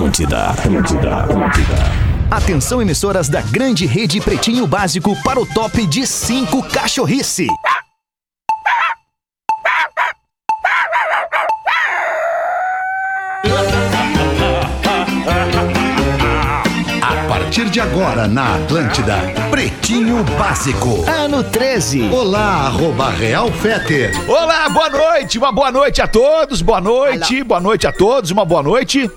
Atlântida, Atlântida, Atlântida. Atenção, emissoras da grande rede Pretinho Básico para o top de 5 cachorrice. A partir de agora na Atlântida, Pretinho Básico. Ano 13. Olá, arroba Real Feter. Olá, boa noite, uma boa noite a todos, boa noite, boa noite a todos, uma boa noite.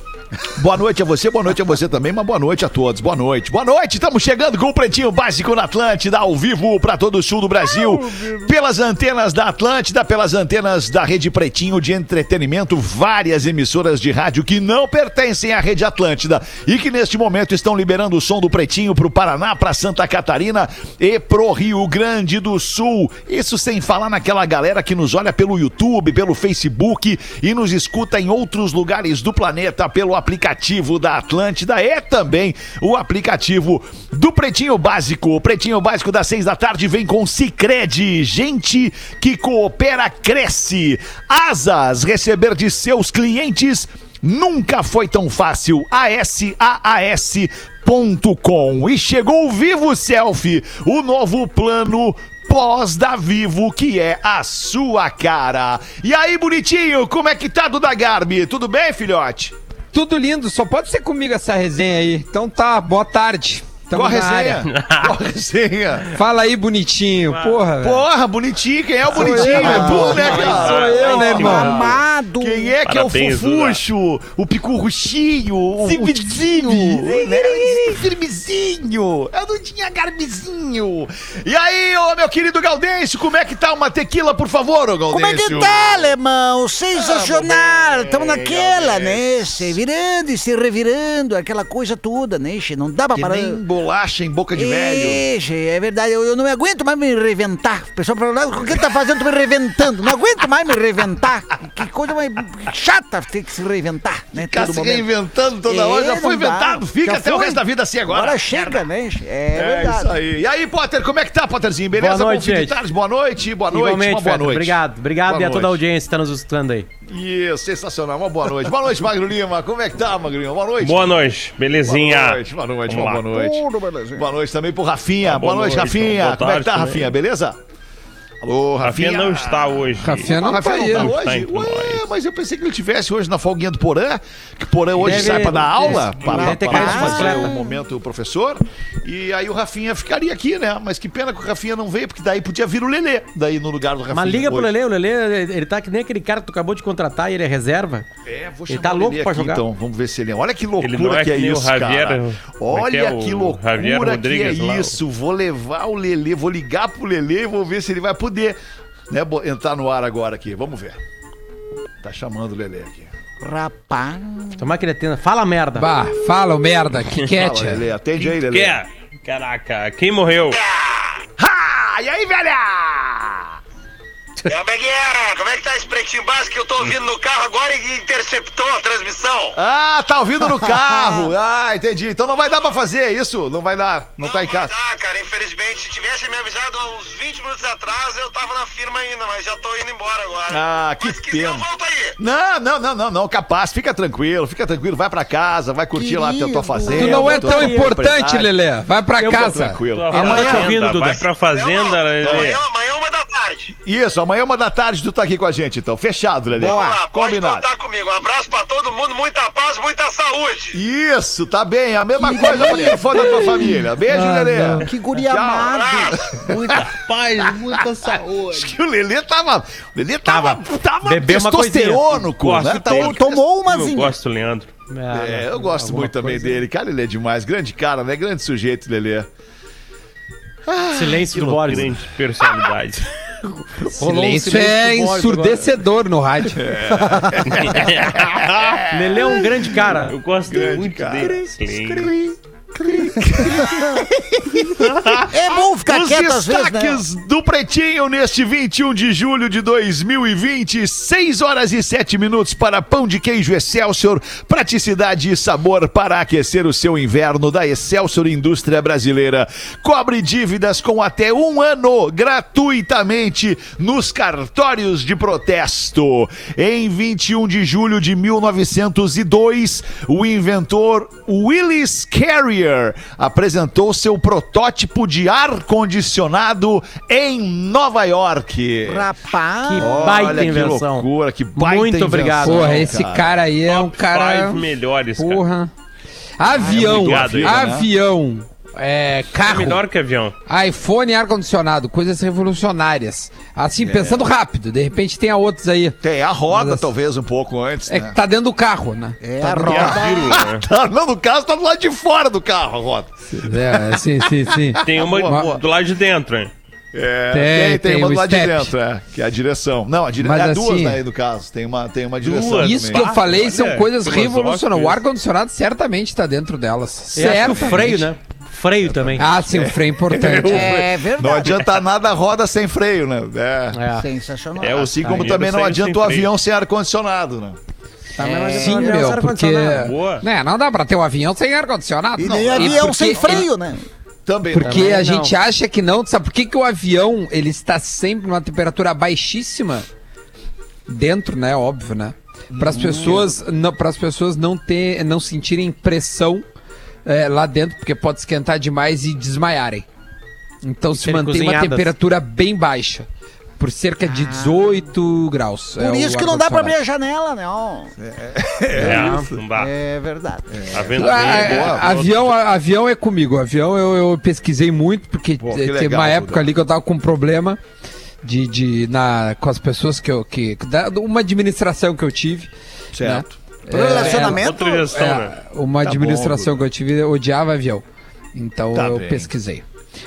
Boa noite a você, boa noite a você também, uma boa noite a todos, boa noite. Boa noite, estamos chegando com o Pretinho Básico na Atlântida, ao vivo para todo o sul do Brasil, pelas antenas da Atlântida, pelas antenas da Rede Pretinho de entretenimento, várias emissoras de rádio que não pertencem à Rede Atlântida e que neste momento estão liberando o som do Pretinho para o Paraná, para Santa Catarina e pro Rio Grande do Sul. Isso sem falar naquela galera que nos olha pelo YouTube, pelo Facebook e nos escuta em outros lugares do planeta pelo aplicativo da Atlântida e também o aplicativo do Pretinho Básico. O Pretinho Básico das seis da tarde vem com Cicred. Gente que coopera, cresce. Asas, receber de seus clientes nunca foi tão fácil. ASAAS.com. E chegou o Vivo Selfie, o novo plano pós da Vivo, que é a sua cara. E aí, bonitinho, como é que tá, Duda Garbi? Tudo bem, filhote? Tudo lindo, só pode ser comigo essa resenha aí. Então tá, boa tarde. Tamo Qual a resenha? Qual a resenha? Fala aí, bonitinho. Porra, velho. Porra, bonitinho. Quem é o bonitinho? É tu, né, cara? Sou eu, né, irmão? Amado. Quem é que é o fofucho? O picurruchinho? O Zibizinho? Né? Firmezinho? Eu não tinha garbizinho. E aí, ô meu querido Gaudêncio, como é que tá uma tequila, por favor, ô Gaudêncio? Como é que tá, alemão? Sensacional! Estamos naquela, né? Se virando e se revirando, aquela coisa toda, né? che? Não dá pra Que parar. nem bolacha em boca de velho. Ixi, é verdade, eu, eu não aguento mais me reventar. O pessoal fala, o que tá fazendo? Tô me reventando. Não aguento mais me reventar. Que coisa mais chata ter que se reinventar, né? Ficar se reinventando toda É, hora. Já foi não dá. inventado. Fica Já até o foi. resto da vida assim agora. Agora chega, né? É, É verdade. isso aí. E aí, Potter, como é que tá, Potterzinho? Beleza? Boa noite, gente. tarde. Boa noite, boa noite, Igualmente, uma boa noite. Obrigado. Obrigado Boa e a toda a noite. audiência que tá nos escutando aí. Isso, sensacional. Uma boa noite. Boa noite, Magro Lima. Como é que tá, Magrinho? Boa noite. Boa noite, belezinha. Boa noite, boa noite, Vamos uma lá. boa noite. Boa noite também pro Rafinha. Ah, boa, boa noite, noite, Rafinha. boa Como é que tá, tarde Rafinha? também. Beleza? Alô, Rafinha. Rafinha não está hoje. Rafinha Ah, não tá Rafinha aí. não tá Não está hoje? entre Ué, nós. mas eu pensei que ele tivesse hoje na folguinha do Porã, que Porã hoje Deve- sai pra dar aula, para, para fazer o momento o professor, e aí o Rafinha ficaria aqui, né? Mas que pena que o Rafinha não veio, porque daí podia vir o Lelê, daí no lugar do Rafinha. Mas liga pro hoje. Lele, o Lele, ele tá que nem aquele cara que tu acabou de contratar e ele é reserva. É, vou Ele chamar tá o louco Lelê pra aqui, jogar. Então, vamos ver se ele... Olha que Ele não loucura é que é que isso, Javier- cara. como é que Olha é que o loucura que é isso. Vou levar o Lelê, vou ligar pro Lelê e vou ver se ele vai poder né, bo- entrar no ar agora aqui. Vamos ver. Tá chamando o Lelê aqui. Rapaz. Tomar que ele atenda. Fala merda. Bah, fala, ô merda. Que Fala, quete. Lelê. Atende aí, Lelê. Quer? Caraca, quem morreu? Ha! E aí, velha? É, Beguinha, como é que tá esse pretinho básico que eu tô ouvindo no carro agora e interceptou a transmissão? Ah, tá ouvindo no carro. Ah, entendi. Então não vai dar pra fazer isso. Não vai dar. Não tá em vai casa. dar, cara, infelizmente. Se tivesse me avisado há uns 20 minutos atrás, eu tava na firma ainda, mas já tô indo embora agora. Ah, que mas se quiser, eu pena. volto aí. Não, não, não, não, não, capaz. Fica tranquilo, fica tranquilo. Vai pra casa, vai curtir lá a tua Querido. fazenda. Tu não é tão importante. Lelê. Vai pra Eu- casa. Tranquilo. Amanhã Duda. Vai pra fazenda, Lelê. Amanhã, amanhã uma da tarde. Isso, amanhã uma da tarde tu tá aqui com a gente, então. Fechado, Lelê. Vamos lá, pode Combinado. contar comigo. Um abraço pra todo mundo, muita paz, muita saúde. Isso, tá bem. A mesma coisa pra quem for da tua família. Beijo, Ah, Lelê. não. Que guri Tchau. amado. Muita paz, muita saúde. Acho que o Lelê tava. O Lelê tava. Tava, Bebeu uma testosterônico, coisinha. né? Gosto Tá Tomou Eu umazinha. gosto, Leandro. É, eu gosto muito também coisa. dele. Cara, ele é demais. Grande cara, né? Grande sujeito, Lelê. Silêncio do Boris. Grande personalidade. Silêncio é ensurdecedor no rádio. agora. Lele é um grande cara. Eu gosto Grande muito cara. dele. É bom ficar Os quieto às vezes, né? destaques do Pretinho neste 21 de julho de 2020, 6 horas e 7 minutos para pão de queijo Excelsior, praticidade e sabor para aquecer o seu inverno da Excelsior Indústria Brasileira. Cobre dívidas com até um ano gratuitamente nos cartórios de protesto. Em 21 de julho de 1902, o inventor Willis Carrier apresentou seu protótipo de ar-condicionado em Nova York. Rapaz. Que Olha baita que invenção. loucura, que baita Muito invenção, obrigado. Porra, esse cara aí é um Top cara. five melhores, cara. Porra. Avião. obrigado aí, né? avião. É, É carro. melhor que avião. iPhone e ar-condicionado, coisas revolucionárias. É. Assim, pensando rápido, de repente tem a outros aí. Tem a roda, Mas- talvez, um pouco antes, É né? que tá dentro do carro, né? É, tá a roda. né? Tá, não, no caso, tá do lado de fora do carro, a roda. É, sim, sim, sim. Tem uma Boa, boa. do lado de dentro, hein? É, Tem, tem, tem, tem uma do lado de step. dentro, é, que é a direção. Não, a dire... Mas é duas, assim- né, no caso. Tem uma, tem uma direção. Duas. Isso que eu falei são olha, coisas revolucionárias. O ar-condicionado certamente tá dentro delas. E acho que o Certamente. freio, né? Freio também. Ah, sim, o freio é importante. É Não verdade. adianta nada a roda sem freio, né? É. É. Sensacional. É Assim como dinheiro também não adianta o avião sem ar-condicionado, né? Tá, mas Sim, não é meu, ar porque. Né, não dá pra ter um avião sem ar-condicionado. E não. nem avião porque sem freio, né? Também. Porque Também a não. gente acha que não. Sabe por que, que o avião ele está sempre numa temperatura baixíssima? Dentro, né? Óbvio, né? Para as pessoas, não, para as pessoas não ter, não sentirem pressão é, lá dentro, porque pode esquentar demais e desmaiarem. Então se mantém uma temperatura bem baixa, por cerca de 18 graus. é Por o isso que não dá pra abrir a janela, né? Ó, É, não dá. É verdade. A venda Ah, é ah, boa. avião, a- avião é comigo. Avião eu, eu pesquisei muito, porque Pô, que teve legal, uma época ali que eu tava com um problema de, de na, com as pessoas que eu. Que, da, uma administração que eu tive. Certo. Relacionamento. Outra gestão, É, né? uma Tá administração que eu tive, eu odiava avião. Então Tá eu bem. pesquisei.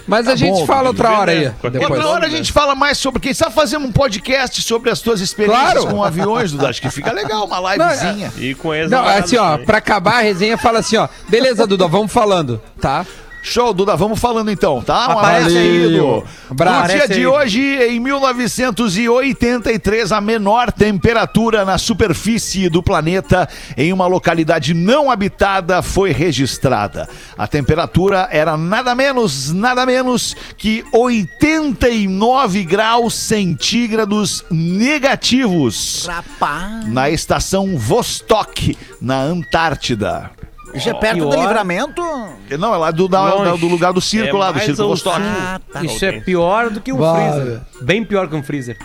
Mas a Tá gente bom, fala outra hora aí. Depois. Outra hora a gente fala mais sobre quem está fazendo um podcast sobre as tuas experiências Claro. com aviões, Duda. Acho que fica legal, uma livezinha. E com ex Não, assim, ó, pra acabar a resenha, fala assim, ó. Beleza, Duda, vamos falando, tá? Show, Duda, vamos falando então, tá? Um Aparece abraço, aí. Abraço. No dia de aí. hoje, em 1983, a menor temperatura na superfície do planeta em uma localidade não habitada foi registrada. A temperatura era nada menos, nada menos que 89 graus centígrados negativos Rapaz. na estação Vostok, na Antártida. Isso é perto do pior. livramento? Não, é lá do, da- Longe. do lugar do circo É lá, do circo Vostok. Ah, tá. Isso é pior do que um freezer. Bem pior que um freezer.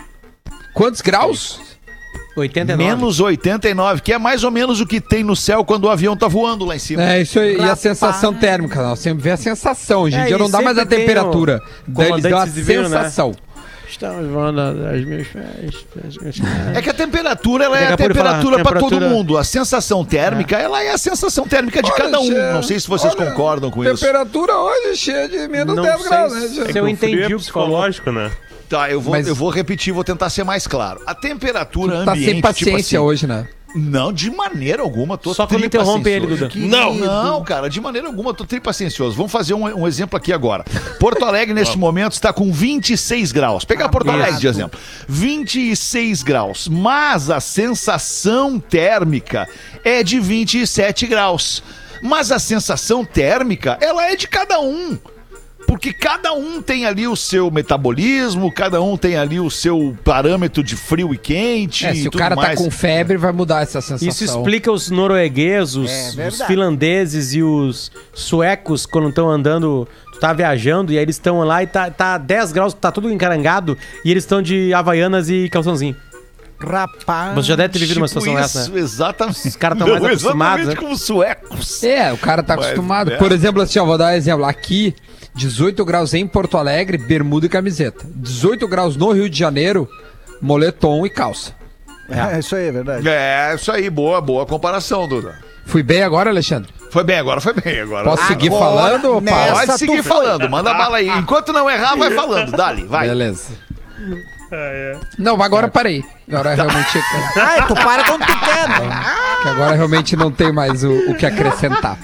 Quantos graus? 89. Menos 89, que é mais ou menos o que tem no céu quando o avião tá voando lá em cima. É, isso aí. E a sensação térmica, não. Sempre vê a sensação. Hoje em É, dia não dá mais a temperatura. Daí eles dão a comandante civil, né? Estamos voando as minhas pés. É que a temperatura ela é a temperatura para todo temperatura- mundo. A sensação térmica, ela é a sensação térmica de Olha, cada um. Che, Não sei se vocês olha, concordam com isso. Temperatura hoje cheia de menos Não 10 sei graus, se- né? se eu o entendi é o psicológico, né? Tá, eu vou, Mas- eu vou repetir, vou tentar ser mais claro. A temperatura Tá ambiente, sem paciência tipo assim, hoje, né? Não, de maneira alguma, tô Só quando interrompe ele, Duda. Que- Não. Não, cara, de maneira alguma, tô tripaciencioso. Vamos fazer um, um exemplo aqui agora. Porto Alegre, neste momento, está com 26 graus. Pegar Porto Alegre de exemplo. 26 graus. Mas a sensação térmica é de 27 graus. Mas a sensação térmica, ela é de cada um. Porque cada um tem ali o seu metabolismo, cada um tem ali o seu parâmetro de frio e quente. É, e se o tudo cara tá mais. com febre, vai mudar essa sensação. Isso explica os noruegueses, os, É os finlandeses e os suecos quando estão andando. Tu tá viajando e aí eles estão lá e tá, tá 10 graus, tá tudo encarangado e eles estão de havaianas e calçãozinho. Rapaz. Você já deve ter vivido uma Tipo situação isso, dessa, né? Exatamente. Os caras tão Não, mais acostumados, Exatamente né? como os suecos. É, o cara tá Mas, acostumado. né? Por exemplo, assim, ó, vou dar um exemplo. Aqui, 18 graus em Porto Alegre, bermuda e camiseta. 18 graus no Rio de Janeiro, moletom e calça. É, isso aí, é verdade. É, isso aí, boa, boa comparação, Duda. Fui bem agora, Alexandre? Foi bem agora, foi bem agora. Posso seguir Agora, falando ou nessa-? Pode seguir falando, manda bala aí. Enquanto não errar, vai falando. Dali, vai. Beleza. Não, mas agora parei. Agora realmente. Ah, tu para quando tu quer, né? que agora realmente não tem mais o, o que acrescentar.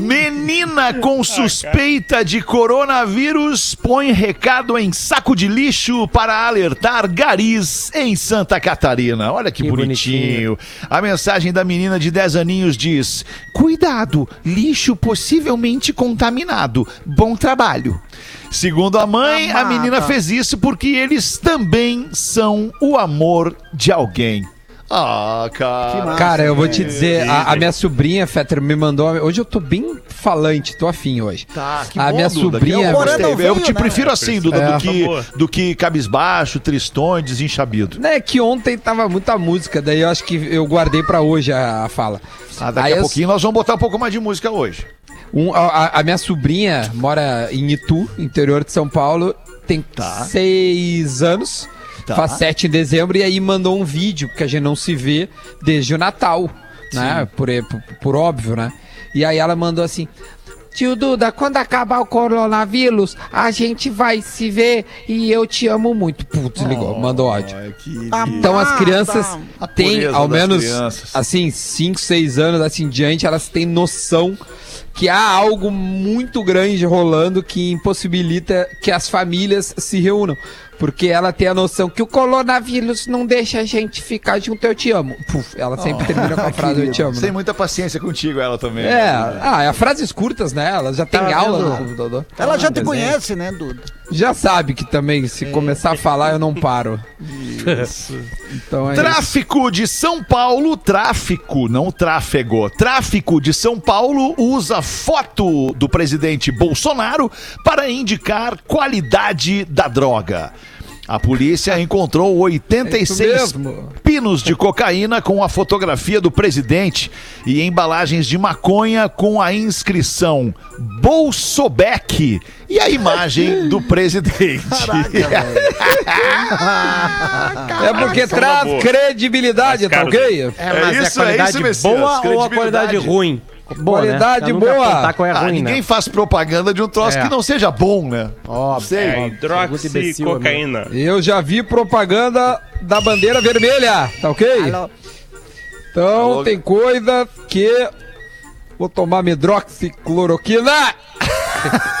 Menina com suspeita de coronavírus põe recado em saco de lixo para alertar garis em Santa Catarina. Olha que, Que bonitinho. A mensagem da menina de 10 aninhos diz: Cuidado, lixo possivelmente contaminado. Bom trabalho. Segundo a mãe, a Amada. menina fez isso porque eles também são o amor de alguém. Ah, cara. Cara, eu vou te dizer, a, a minha sobrinha, Fetter, me mandou. Hoje eu tô bem falante, tô afim hoje. Tá, que a bom, minha Duda, sobrinha. Eu, gostei. não veio, eu te né? prefiro assim, Duda, É. do, que, do que cabisbaixo, tristonho, desenchabido. Né, que ontem tava muita música, daí eu acho que eu guardei pra hoje a, a fala. Ah, daqui Aí a eu- pouquinho nós vamos botar um pouco mais de música hoje. Um- a, a minha sobrinha mora em Itu, interior de São Paulo, tem Tá. seis anos, Tá. faz sete em dezembro, e aí mandou um vídeo, porque a gente não se vê desde o Natal, né? Por, por, por óbvio, né? E aí ela mandou assim. Tio Duda, quando acabar o coronavírus, a gente vai se ver e eu te amo muito. Putz, ligou, mandou áudio. Então as crianças A têm, pureza ao menos, crianças. assim, 5, 6 anos assim diante, elas têm noção que há algo muito grande rolando que impossibilita que as famílias se reúnam. Porque ela tem a noção que o coronavírus não deixa a gente ficar junto, eu te amo. Puf, ela sempre termina com a frase eu te amo. Tem né? muita paciência contigo, ela também. É, ah, é frases curtas, né? Ela já tem Tava aula no computador. Ela já te Desenho. conhece, né, Duda? Já sabe que também, se começar a falar, eu não paro. Então é isso. Tráfico de São Paulo, tráfico, não tráfego. Tráfico de São Paulo usa foto do presidente Bolsonaro para indicar qualidade da droga. A polícia encontrou 86 É pinos de cocaína com a fotografia do presidente e embalagens de maconha com a inscrição Bolsobeck e a imagem do presidente. É porque traz credibilidade, tá ok? É, É mas é, isso, é qualidade isso, Messias, boa ou a qualidade ruim? Boa, Qualidade né? Pra nunca boa. qual é Ah, ruim, ninguém né? faz propaganda de um troço É. que não seja bom, né? Óbvio. Sei. É imbecil, hidroxicocaína. Eu já vi propaganda da bandeira vermelha, tá ok? Alô? Então Alô? tem coisa que. Vou tomar medroxicloroquina!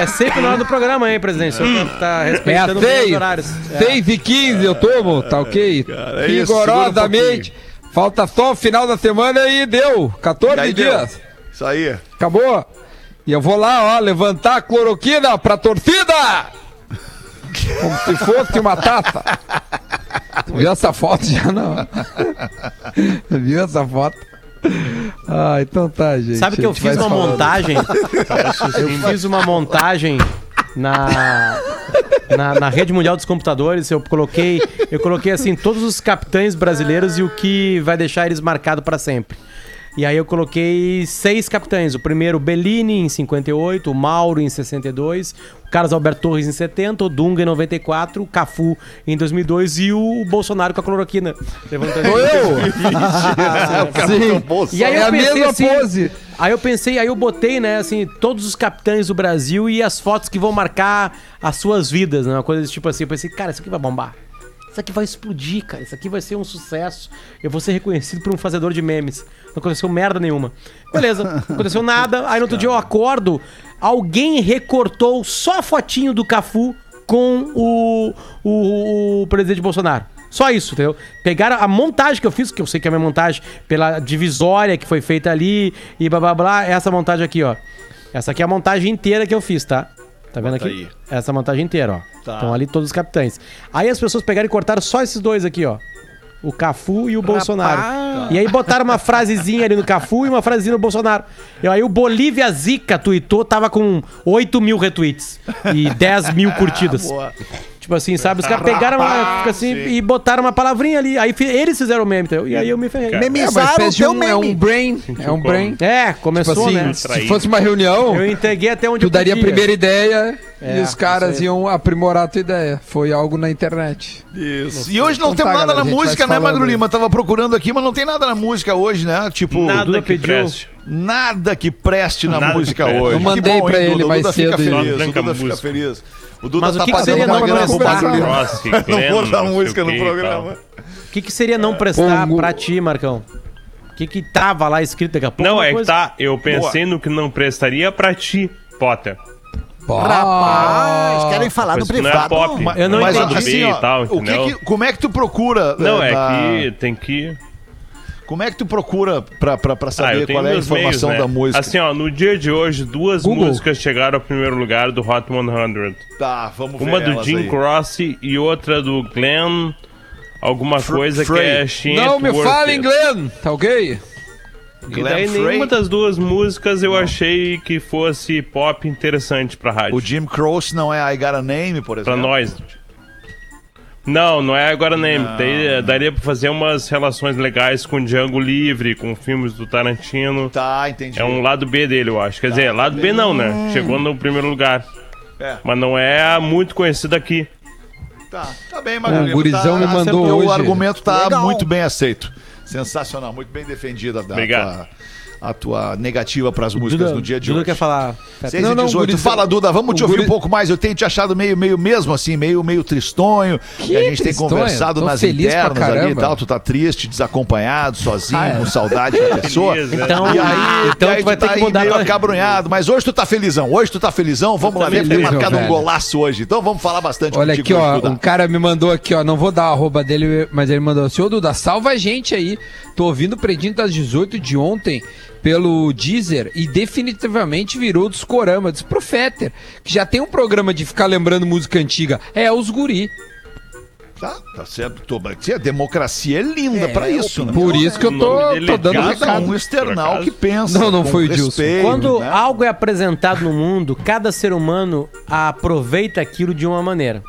É sempre na hora do programa, hein, presidente? O senhor tá É respeitando os seis, horários. É. 6 e 15 eu tomo, tá ok? cara, é isso, Rigorosamente. Falta só o final da semana e deu. 14 E aí deu. dias. Isso aí. Acabou. E eu vou lá, ó, levantar a cloroquina pra torcida! Como se fosse uma taça. Viu essa foto já não? Viu essa foto? Ah, então tá, gente. Sabe que eu fiz uma falando. montagem? eu fiz uma montagem na, na, na rede mundial dos computadores. Eu coloquei, eu coloquei assim todos os capitães brasileiros e o que vai deixar eles marcados para sempre. E aí eu coloquei seis capitães. O primeiro, Bellini, em 58, o Mauro, em 62, o Carlos Alberto Torres, em 70, o Dunga, em 94, o Cafu, em 2002 e o Bolsonaro com a cloroquina. Levantando eu? Sim. e aí É eu a pensei mesma assim, pose. Aí eu pensei, aí eu botei, né, assim, todos os capitães do Brasil e as fotos que vão marcar as suas vidas, né? Uma coisa tipo assim. Eu pensei, cara, isso aqui vai bombar. Isso aqui vai explodir, cara. Isso aqui vai ser um sucesso. Eu vou ser reconhecido por um fazedor de memes. Não aconteceu merda nenhuma. Beleza, não aconteceu nada. Aí no outro dia eu acordo, alguém recortou só a fotinho do Cafu com o, o, o presidente Bolsonaro. Só isso, entendeu? Pegaram a montagem que eu fiz, que eu sei que é a minha montagem, pela divisória que foi feita ali e blá blá blá. Essa montagem aqui, ó. Essa aqui é a montagem inteira que eu fiz, tá? Tá vendo Bota aqui? aí. Essa montagem inteira, ó. Tá. Estão ali todos os capitães. Aí as pessoas pegaram e cortaram só esses dois aqui, ó. O Cafu e o Bolsonaro. E aí botaram uma frasezinha ali no Cafu e uma frasezinha no Bolsonaro. E aí o Bolívia Zica tweetou, tava com 8 mil retweets e 10 mil curtidas. Tipo assim, sabe? Os caras pegaram uma, fica assim, e botaram uma palavrinha ali. Aí eles fizeram o meme, entendeu? E aí eu me ferrei. Cara, É Memizaram o teu um, é um meme. brain. É um brain. É, Tipo começou, assim, né? se fosse uma reunião, Eu entreguei até onde tu daria a primeira ideia É, e os caras iam aprimorar a tua ideia. Foi algo na internet. Isso. E hoje não Então temos tá, nada galera, na música, né, Magro. Lima? Tava procurando aqui, mas não tem nada na música hoje, né? Tipo, Nada que pediu. preste. nada que preste na Nada música preste. hoje. Eu Que mandei bom, pra hein, ele Duda? Mais Duda fica cedo e- feliz. Duda fica feliz. O Duda Mas o tá que que fazendo seria não prestar? Não vou dar música o no que programa. O que, que seria não prestar Pongo. pra ti, Marcão? O que que tava lá escrito daqui a pouco? Não, é que tá. Eu pensei no que não prestaria pra ti, Potter. Rapaz, querem falar no Mas não é privado. pop. Eu não mas, entendi. assim, ó, E tal, o que que- como é que tu procura? Não, eh, é na- que tem que. Como é que tu procura pra, pra, pra Ah, saber tenho qual é a informação meios, né? da música? Assim, ó, no dia de hoje, duas Google. músicas chegaram ao primeiro lugar do Hot 100. tá, vamos ver Uma do elas Jim aí. Cross e outra do Glenn. Alguma Fr- coisa Frey. que é She Ain't Não me fala It. inglês, tá ok? E Glenn daí Frey. nenhuma das duas músicas eu achei que fosse pop interessante pra rádio. O Jim Croce não é I Got a Name, por Pra exemplo? nós. Não, não é agora nem. Daí- daria pra fazer umas relações legais com Django Livre, com filmes do Tarantino. Tá, entendi. É um lado B dele, eu acho. Quer dizer, lado B não, né? Chegou no primeiro lugar. É. Mas não é muito conhecido aqui. Tá, tá bem, Magalhães. O gurizão me mandou O hoje. argumento tá Legal. muito bem aceito. Sensacional, muito bem defendida Obrigado. tua, a tua negativa pras músicas Duda, no dia de Duda hoje. quer falar. 6 Não, e não, 18. gurizão- Fala, Duda, vamos te ouvir guri- um pouco mais. Eu tenho te achado meio, meio mesmo, assim, meio, meio tristonho. Que e a gente tristonho? tem conversado Tô nas internas ali e tal. Tu tá triste, desacompanhado, sozinho, Ah, é. com saudade da pessoa. Então- e aí, então e aí tu vai ter tá que mudar meio tua- acabrunhado. Mas hoje tu tá felizão. Hoje tu tá felizão. Vamos lá, deve ter feliz, meu marcado um golaço hoje. Então vamos falar bastante Olha contigo aqui, ó, hoje, Duda. um cara me mandou aqui, ó, não vou dar a arroba dele, mas ele mandou assim, ô Duda, salva a gente aí, tô ouvindo o Predinho das 18 de ontem pelo Deezer e definitivamente virou dos Corama, disse pro Fetter, que já tem um programa de ficar lembrando música antiga, é os guri, Tá, tá certo. Tô, a democracia é linda É, pra é isso, né? por isso que eu O tô, tô é dando recado. um external que pensa. Não, não foi o Dilson. Quando né? algo é apresentado no mundo, cada ser humano aproveita aquilo de uma maneira.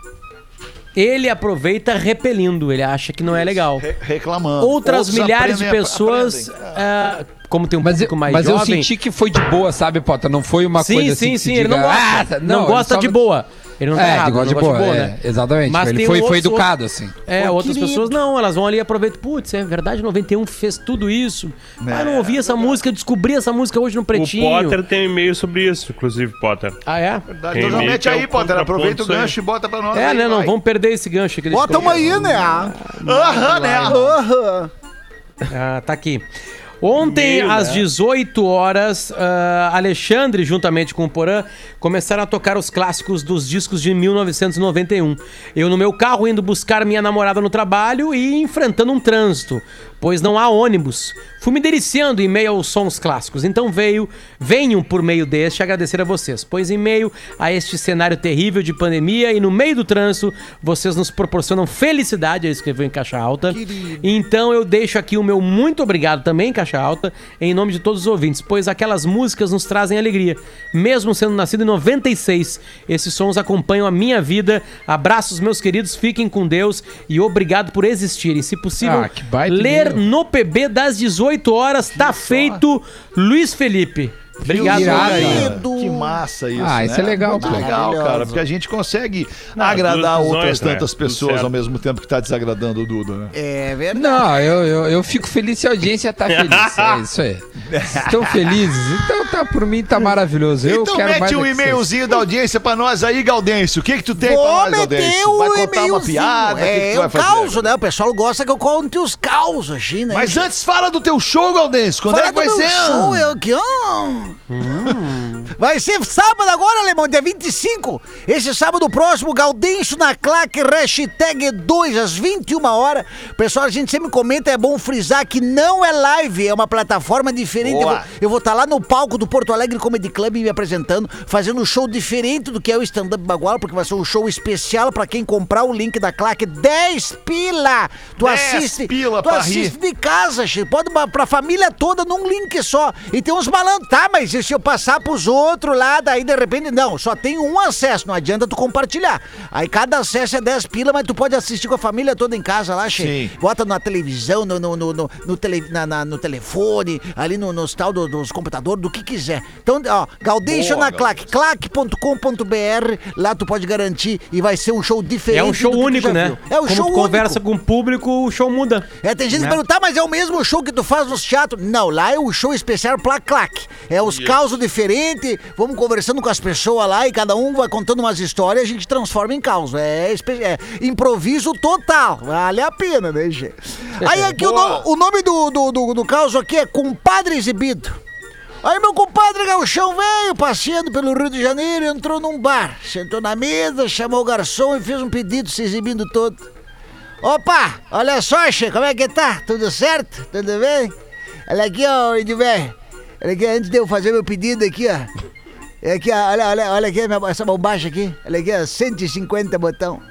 Ele aproveita repelindo, ele acha que não é legal. Re- reclamando. Outras Outros milhares de pessoas, aprendem. ah, como tem um Mas, público eu- mais mas eu jovem... senti que foi de boa, sabe, Potter? Não foi uma sim, coisa assim sim, que se sim, ele não gosta. "Ah, não, ele gosta só- de boa. Ele não tá É, errado, ele não gosta de boa, de boa, é, né? exatamente. Mas ele foi, foi educado, assim. É, Pô, outras pessoas não, elas vão ali e aproveitam. Putz, é verdade, 91 fez tudo isso. Ah, eu não ouvi essa música, eu descobri essa música hoje no O Pretinho. Potter tem um e-mail sobre isso, inclusive, Potter. Ah, é? Verdade, Então já mete é aí, o Potter. Aproveita o gancho e bota pra nós. É, aí, né? Não vai. vamos perder esse gancho que Bota uma aí, né? Aham, né? Aham. Ah, tá aqui. Ontem, Meio, às né? 18 horas, ah, Alexandre, juntamente com o Porã, começaram a tocar os clássicos dos discos de 1991. Eu, no meu carro, indo buscar minha namorada no trabalho e enfrentando um trânsito, pois não há ônibus. Fui me deliciando em meio aos sons clássicos. Então veio, venho por meio deste agradecer a vocês, pois em meio a este cenário terrível de pandemia e no meio do trânsito, vocês nos proporcionam felicidade, ele escreveu em caixa alta. Então eu deixo aqui o meu muito obrigado também, em caixa alta, em nome de todos os ouvintes, pois aquelas músicas nos trazem alegria. Mesmo sendo nascido em 96, esses sons acompanham a minha vida. Abraços, meus queridos, fiquem com Deus e obrigado por existirem. Se possível, Ah, ler no PB das 18 horas, tá feito, Luiz Felipe. Obrigado, irado, cara. Cara, Que massa isso. Ah, isso é né? legal, Muito pô. legal, cara, porque a gente consegue Não, agradar outras visões, né? tantas pessoas ao mesmo tempo que tá desagradando o Duda, né? É verdade. Não, eu, eu, eu fico feliz se a audiência tá feliz. É isso aí. Estão felizes? Então tá, por mim tá maravilhoso. Eu então quero mais mete um é que e-mailzinho da audiência pra nós aí, Gaudêncio. O que que tu tem Vou pra nós, Gaudêncio? Vai contar uma piada? o que que É, tu vai o fazer? caos, né? O pessoal gosta que eu conte os causos, assim, né? Mas antes fala do teu show, Gaudêncio. Quando Fala é que vai ser? show, eu aqui, ó. Vai ser sábado agora, alemão, dia 25. Esse sábado próximo, Gaudêncio na claque, hashtag 2, às 21 horas. Pessoal, a gente sempre comenta, é bom frisar que não é live, é uma plataforma diferente. Eu Boa. vou, eu vou estar lá no palco do Porto Alegre Comedy Club me apresentando, fazendo um show diferente do que é o stand-up bagual, porque vai ser um show especial pra quem comprar o link da claque. 10 pila! Tu 10 assiste, pila tu assiste de casa, che. pode pra família toda num link só. E tem uns malandros, tá, mas e se eu passar pros outros lá, daí de repente, não, só tem um acesso, não adianta tu compartilhar. Aí cada acesso é 10 pila, mas tu pode assistir com a família toda em casa lá, che. Sim. Bota na televisão, no, no, no, no, no tele- na- na- no telefone, ali no, nos tal do- dos computadores, do que quiser. Então, ó, Boa, na claque, claque.com.br, lá tu pode garantir e vai ser um show diferente. É um show único, né? viu. É um Como show tu conversa único. com o público, o show muda. É, tem gente Né? que pergunta, tá, mas é o mesmo show que tu faz nos teatros? Não, lá é o show especial pra claque. É os causos diferentes, vamos conversando com as pessoas lá e cada um vai contando umas histórias e a gente transforma em caos. É, é improviso total. Vale a pena, né, gente? Aí aqui o, no- o nome do, do, do, do caos aqui é Compadre Exibido. Aí meu compadre Gauchão veio passeando pelo Rio de Janeiro entrou num bar. Sentou na mesa, chamou o garçom e fez um pedido se exibindo todo. Opa, olha só, che, como é que tá? Tudo certo? Tudo bem? Olha aqui, ó, Edilber. Olha aqui, antes de eu fazer meu pedido. É aqui, ó, olha, olha, olha aqui, minha- essa bombacha aqui. Olha aqui, ó, 150 botão.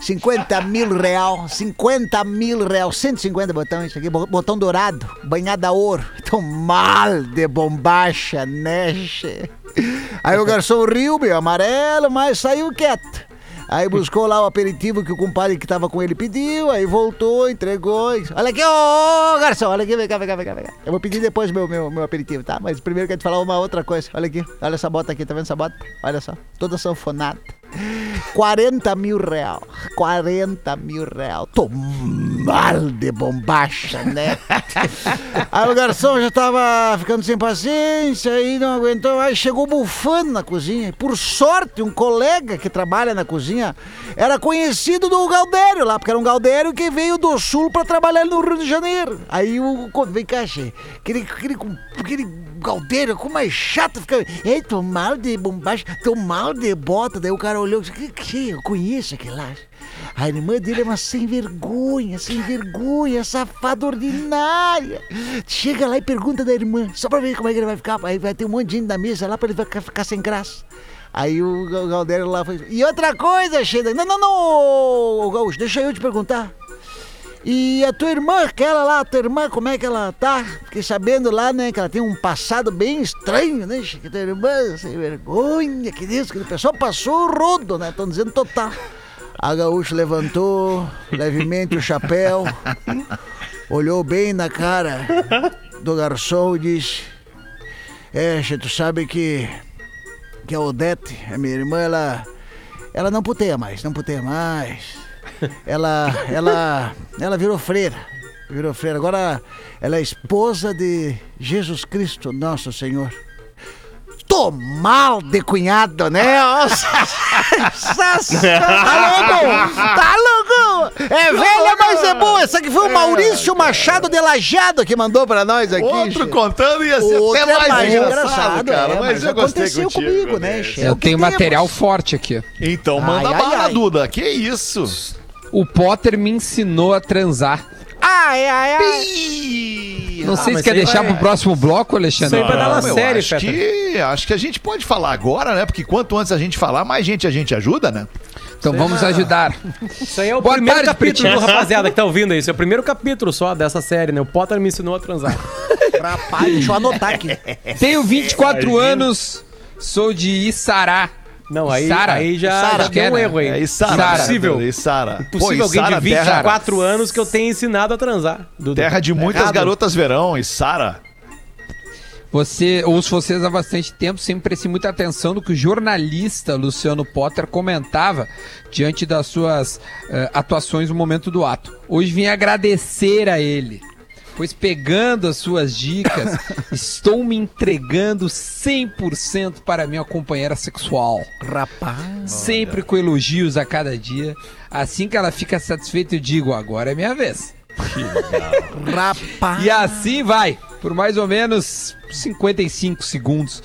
50 mil real, 50 mil real, 150 botão, isso aqui, bo- botão dourado, banhado a ouro. Tão mal de bombacha, né? Aí o garçom riu, meio amarelo, mas saiu quieto. Aí buscou lá o aperitivo que o compadre que tava com ele pediu, aí voltou, entregou. e- Olha aqui, ô, ô, garçom, olha aqui, vem cá, vem cá, vem cá, vem cá. Eu vou pedir depois meu, meu, meu aperitivo, tá? Mas primeiro quero te falar uma outra coisa. Olha aqui, olha essa bota aqui, tá vendo essa bota? Olha só, toda sanfonada. 40 mil real. 40 mil real. Tô mal de bombacha, né? Aí o garçom já tava ficando sem paciência e não aguentou. Aí chegou bufando na cozinha. Por sorte, um colega que trabalha na cozinha era conhecido do Galdério lá, porque era um Galdério que veio do sul pra trabalhar no Rio de Janeiro. Aí o. Vem cá, che. Aquele, aquele, aquele Galdério, como é chato ficar. Ei, tô mal de bombacha, tô mal de bota. Daí o cara olhou e disse: que, que, eu conheço aquele lá. A irmã dele é uma sem vergonha, sem vergonha, safada ordinária. Chega lá e pergunta da irmã, só pra ver como é que ele vai ficar. Aí vai ter um monte de na mesa lá pra ele ficar, sem graça. Aí o Ga- Galdério lá foi. E outra coisa, Sheila. Não, não, não, Gaúcho, deixa eu te perguntar. E a tua irmã, aquela lá, a tua irmã, como é que ela tá? Fiquei sabendo lá, né, que ela tem um passado bem estranho, né? Que tua irmã, sem vergonha, que Deus, que o pessoal passou rodo, né? Estão dizendo total. A gaúcha levantou levemente o chapéu, olhou bem na cara do garçom e disse: É, tu sabe que, que a Odete, a minha irmã, ela, ela não puteia mais, não puteia mais. Ela, ela, ela virou freira, virou freira. Agora ela é esposa de Jesus Cristo, nosso Senhor. Tô mal de cunhado, né? Nossa, tá louco? Tá louco? É velha, mas é boa. Essa aqui foi o Maurício Machado de Lajado que mandou pra nós aqui. Outro che. contando ia ser Outro até é mais, engraçado, cara. é, mas, eu gostei aconteceu contigo, comigo, né, Denis. che? É Eu tenho material forte aqui. Então manda Ai, ai, bala, ai. Duda. Que isso? O Potter me ensinou a transar. Ai, ai, ai. Não sei se mas quer isso aí deixar vai- pro próximo bloco, Isso Alexandre. aí vai dar uma Não, eu série, acho que, acho que a gente pode falar agora, né? Porque quanto antes a gente falar, mais gente a gente ajuda, né? Então vamos ajudar. Isso aí é o Boa primeiro tarde, capítulo, Pretinho. rapaziada, que tá ouvindo isso. É o primeiro capítulo só dessa série, né? O Potter me ensinou a transar. Rapaz, deixa eu anotar aqui. Tenho 24 anos, sou de Içará. Não, aí, Sara. aí já, Sara, já um erro aí. É, e Sara. Sara. Impossível. E Sara. Impossível alguém de 24 anos que eu tenha ensinado a transar. Duda. Terra de muitas Errado. garotas verão. E Sara. Você, ouço vocês há bastante tempo, sempre prestei muita atenção no que o jornalista Luciano Potter comentava diante das suas eh, atuações no momento do ato. Hoje vim agradecer a ele, pois pegando as suas dicas, estou me entregando 100% para minha companheira sexual. Rapaz. Sempre com elogios a cada dia. Assim que ela fica satisfeita, eu digo: agora é minha vez. Rapaz. E assim vai, por mais ou menos 55 segundos.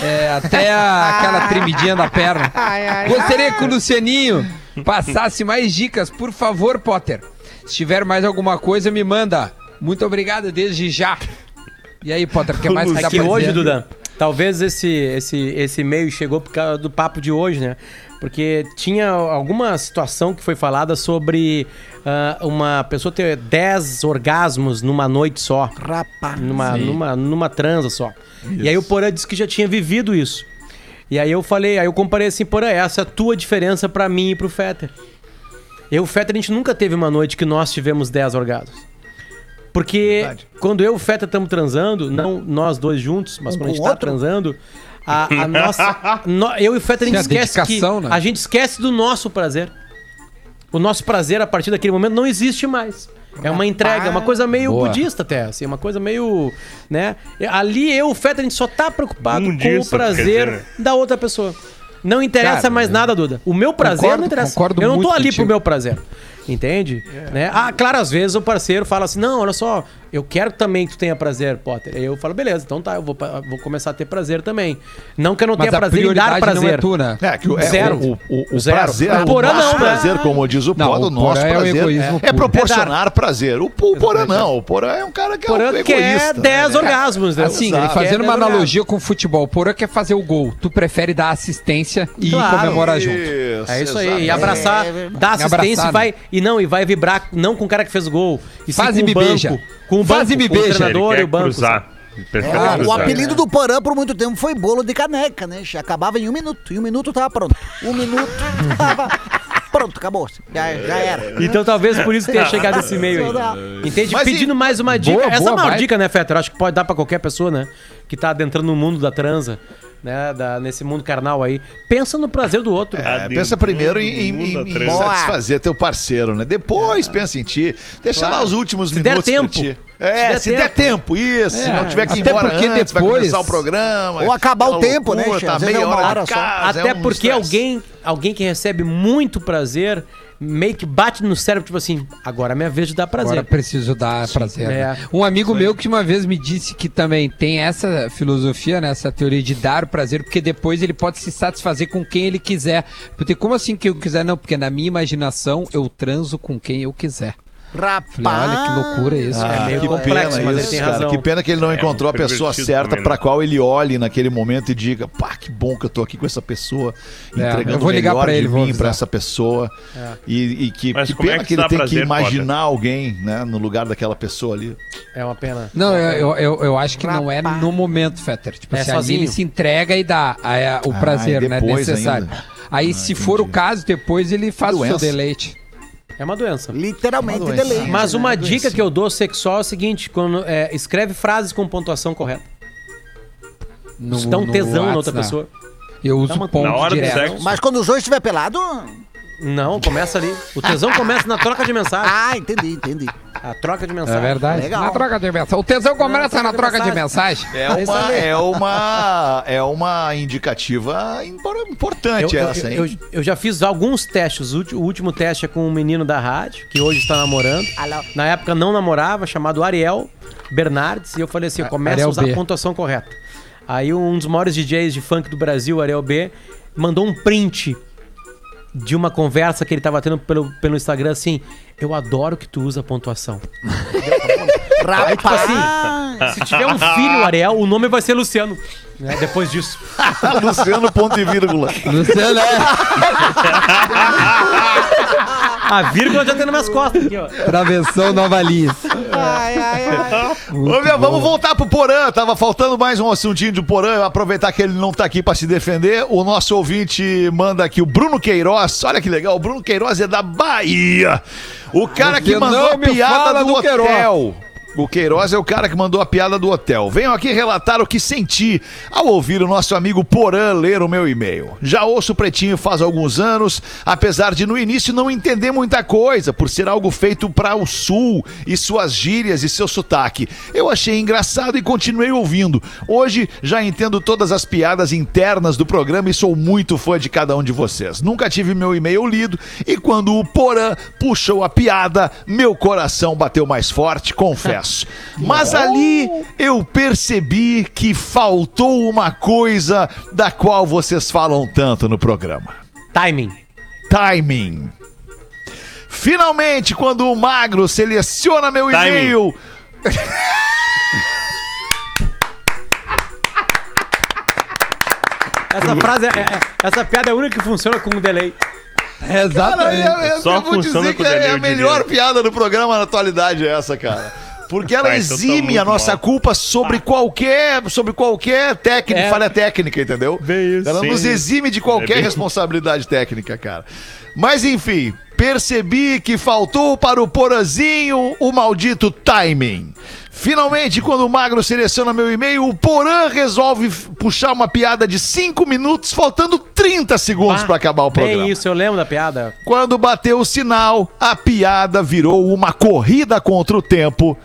É, até a- aquela tremidinha da perna. Gostaria que o Lucianinho passasse mais dicas, por favor, Potter. Se tiver mais alguma coisa, me manda. Muito obrigado desde já. E aí, Potter, quer mais que É dá que hoje? Duda, talvez esse, esse, esse e-mail chegou por causa do papo de hoje, né? Porque tinha alguma situação que foi falada sobre ah, uma pessoa ter 10 orgasmos numa noite só. Rapaz. Numa, numa, numa transa só. E aí o Porã disse que já tinha vivido isso. E aí eu falei, aí eu comparei assim, Porã, essa é a tua diferença pra mim e pro Fetter. Eu e o Fetter, a gente nunca teve uma noite que nós tivemos 10 orgasmos. Porque Verdade. quando eu e o Fetter estamos transando, não nós dois juntos, mas Um quando a gente tá outro? transando, a, a nossa. no- eu e o Fetter, a gente Sim, a esquece que. dedicação, né? A gente esquece do nosso prazer. O nosso prazer, a partir daquele momento, não existe mais. É uma entrega, uma coisa meio Boa. budista até, assim, uma coisa meio, né? Ali eu, o Fetter, a gente só tá preocupado com o prazer né? da outra pessoa. Não interessa Cara, mais nada, Duda. O meu prazer Concordo- não interessa. eu não tô ali pro contigo. meu prazer. Entende? Né? Ah, claro, às vezes o parceiro fala assim: não, olha só, eu quero também que tu tenha prazer, Potter. Aí eu falo, beleza, então tá, eu vou, vou começar a ter prazer também. Não que eu não Mas tenha a prazer em dar prazer. não é tu, né? É, que o, é, Zero. o, o, o Zero. prazer, O o Porã nosso não, né? prazer, como diz o Não, o o nosso Porã é o prazer egoísmo é, puro. proporcionar prazer. O, o Porã não, o Porã é um cara que é Porã um quer egoísta. 10 né? orgasmos, né? Assim, Exato. fazendo uma 10 analogia com o futebol, o Porã quer fazer o gol. Tu prefere dar assistência e Claro. comemorar junto. É isso aí, e abraçar, dar assistência e vai. E não, e vai vibrar não com o cara que fez o gol. E sim Faz e com me o banco. Com o banco, Faz me com o beija. treinador Ele e o banco. cruzar. Ele prefere É, o cruzar. apelido do Porã por muito tempo foi bolo de caneca, né? Acabava em um minuto. Em um minuto tava pronto. Um minuto tava pronto, acabou. Já, já era. Então talvez por isso tenha chegado esse e-mail aí. Entende? Mas Pedindo e- mais uma dica. Boa, Essa boa, é uma vai. dica, né, Fetter? Acho que pode dar pra qualquer pessoa, né? Que tá adentrando no mundo da transa, né? Da, nesse mundo carnal aí. Pensa no prazer do outro. É, pensa primeiro em, em- em- em satisfazer teu parceiro, né? Depois pensa em ti. Deixa Claro. lá os últimos Se der minutos tempo. pra ti. É, se, Se der der tempo, isso. se não tiver que ir Até embora porque antes, vai depois- começar o programa. Ou acabar o aquela tempo, né, loucura, Che? Tá meia é hora hora casa, Até é um porque estresse. alguém, alguém que recebe muito prazer meio que bate no cérebro, tipo assim, agora é minha vez de dar prazer. Agora preciso dar prazer. né? É. Um amigo meu que uma vez me disse que também tem essa filosofia, né, essa teoria de dar o prazer, porque depois ele pode se satisfazer com quem ele quiser. Porque como assim que eu quiser? Não, porque na minha imaginação eu transo com quem eu quiser. Rapaz. Falei, olha que loucura isso. Ah, É meio que complexo, pena mas ele isso, tem cara. razão. Que pena que ele não É, encontrou um a pessoa certa né? qual ele olhe naquele momento e diga, pá, que bom que eu tô aqui com essa pessoa, É, entregando eu vou o ligar melhor pra de ele, vou mim pra essa pessoa. E, e que, que é pena que que, se ele tem que prazer, imaginar alguém, né, no lugar daquela pessoa ali. É uma pena. Não, eu, eu, eu, eu acho que não é no momento, Fetter. Tipo É assim, sozinho. ele se entrega e dá a- a- o Ah, prazer, e né? Necessário. ainda. Aí, se for o caso, depois ele faz o seu deleite. É uma doença. Literalmente Uma doença. deleite. Mas né? uma dica que eu dou sexual é o seguinte: quando é, escreve frases com pontuação correta. No, Isso dá um tesão na outra WhatsApp, pessoa. Eu uso ponto Na hora do direto. sexo. Mas quando os dois estiver pelado. Não, começa ali. O tesão começa na troca de mensagem. Ah, entendi, entendi. A troca de É mensagem. verdade. Legal. Na troca de mensagem. O tesão começa na troca de mensagem. É É uma, é uma, é uma indicativa importante eu- essa, hein? eu- eu já fiz alguns testes. O último teste é com um menino da rádio, que hoje está namorando. Alô. Na época não namorava, chamado Ariel Bernardes. E eu falei assim: começa a usar B. a pontuação correta. Aí um dos maiores DJs de funk do Brasil, Ariel B, mandou um print de uma conversa que ele tava tendo pelo, pelo Instagram assim: Eu adoro que tu usa pontuação. Rapaz. tipo assim, Se tiver um filho, Ariel, o nome vai ser Luciano. né, depois disso. Luciano ponto e vírgula. Luciano, é. A vírgula já tem nas minhas costas aqui, ó. Travessão Nova Liz. ai, ai, ai. Ô, meu, vamos voltar pro Porã. Tava faltando mais um assuntinho do Porã. Aproveitar que ele não tá aqui pra se defender. O nosso ouvinte manda aqui o Bruno Queiroz. Olha que legal. O Bruno Queiroz é da Bahia. O cara que mandou a piada do, do Queiroz. O Queiroz é o cara que mandou a piada do hotel. Venho aqui relatar o que senti ao ouvir o nosso amigo Porã ler o meu e-mail. Já ouço o Pretinho faz alguns anos, apesar de no início não entender muita coisa, por ser algo feito para o sul e suas gírias e seu sotaque. Eu achei engraçado e continuei ouvindo. Hoje já entendo todas as piadas internas do programa e sou muito fã de cada um de vocês. Nunca tive meu e-mail lido e quando o Porã puxou a piada, meu coração bateu mais forte, confesso. Mas ali eu percebi que faltou uma coisa da qual vocês falam tanto no programa Timing. timing. Finalmente, quando o Magro seleciona meu Timing. e-mail. Essa frase, é, é- essa piada é a única que funciona com um delay. Cara, Exatamente. eu, eu, Só eu vou dizer funciona que com o delay, é a melhor piada do programa na atualidade é essa, cara. Porque ela Ah, então tá exime a nossa mal. culpa sobre qualquer, sobre qualquer técnica, É. falha técnica, entendeu? Bem isso. Ela Sim. nos exime de qualquer É bem- responsabilidade técnica, cara. Mas enfim, Percebi que faltou para o Porazinho o maldito timing. Finalmente, quando o Magro seleciona meu e-mail, o Porã resolve puxar uma piada de 5 minutos, faltando 30 segundos para acabar o programa. Bem isso, eu lembro da piada. Quando bateu o sinal, a piada virou uma corrida contra o tempo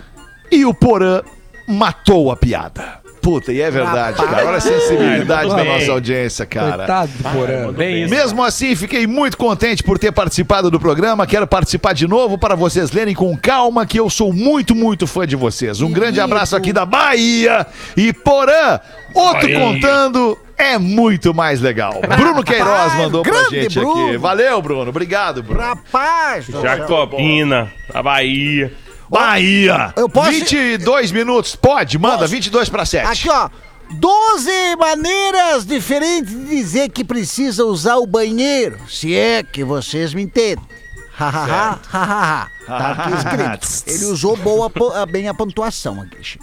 e o Porã matou a piada. Puta, e é verdade, cara. Olha a sensibilidade da nossa audiência, cara. Coitado do Porã. Bem isso. Mesmo assim, fiquei muito contente por ter participado do programa. Quero participar de novo para vocês lerem com calma que eu sou muito, muito fã de vocês. Um grande abraço aqui da Bahia. E Porã, outro Bahia. contando é muito mais legal. Bruno Queiroz mandou pra grande gente aqui. Bruno. Valeu, Bruno. Obrigado, Bruno. Rapaz! Jacobina, a Bahia. Bahia. Eu posso- 22 minutos. Pode, manda. 22 para 7. Aqui, ó. 12 maneiras diferentes de dizer que precisa usar o banheiro. Se é que vocês me entendem. Tá aqui escrito. Ele usou boa, ah, bem a pontuação aqui.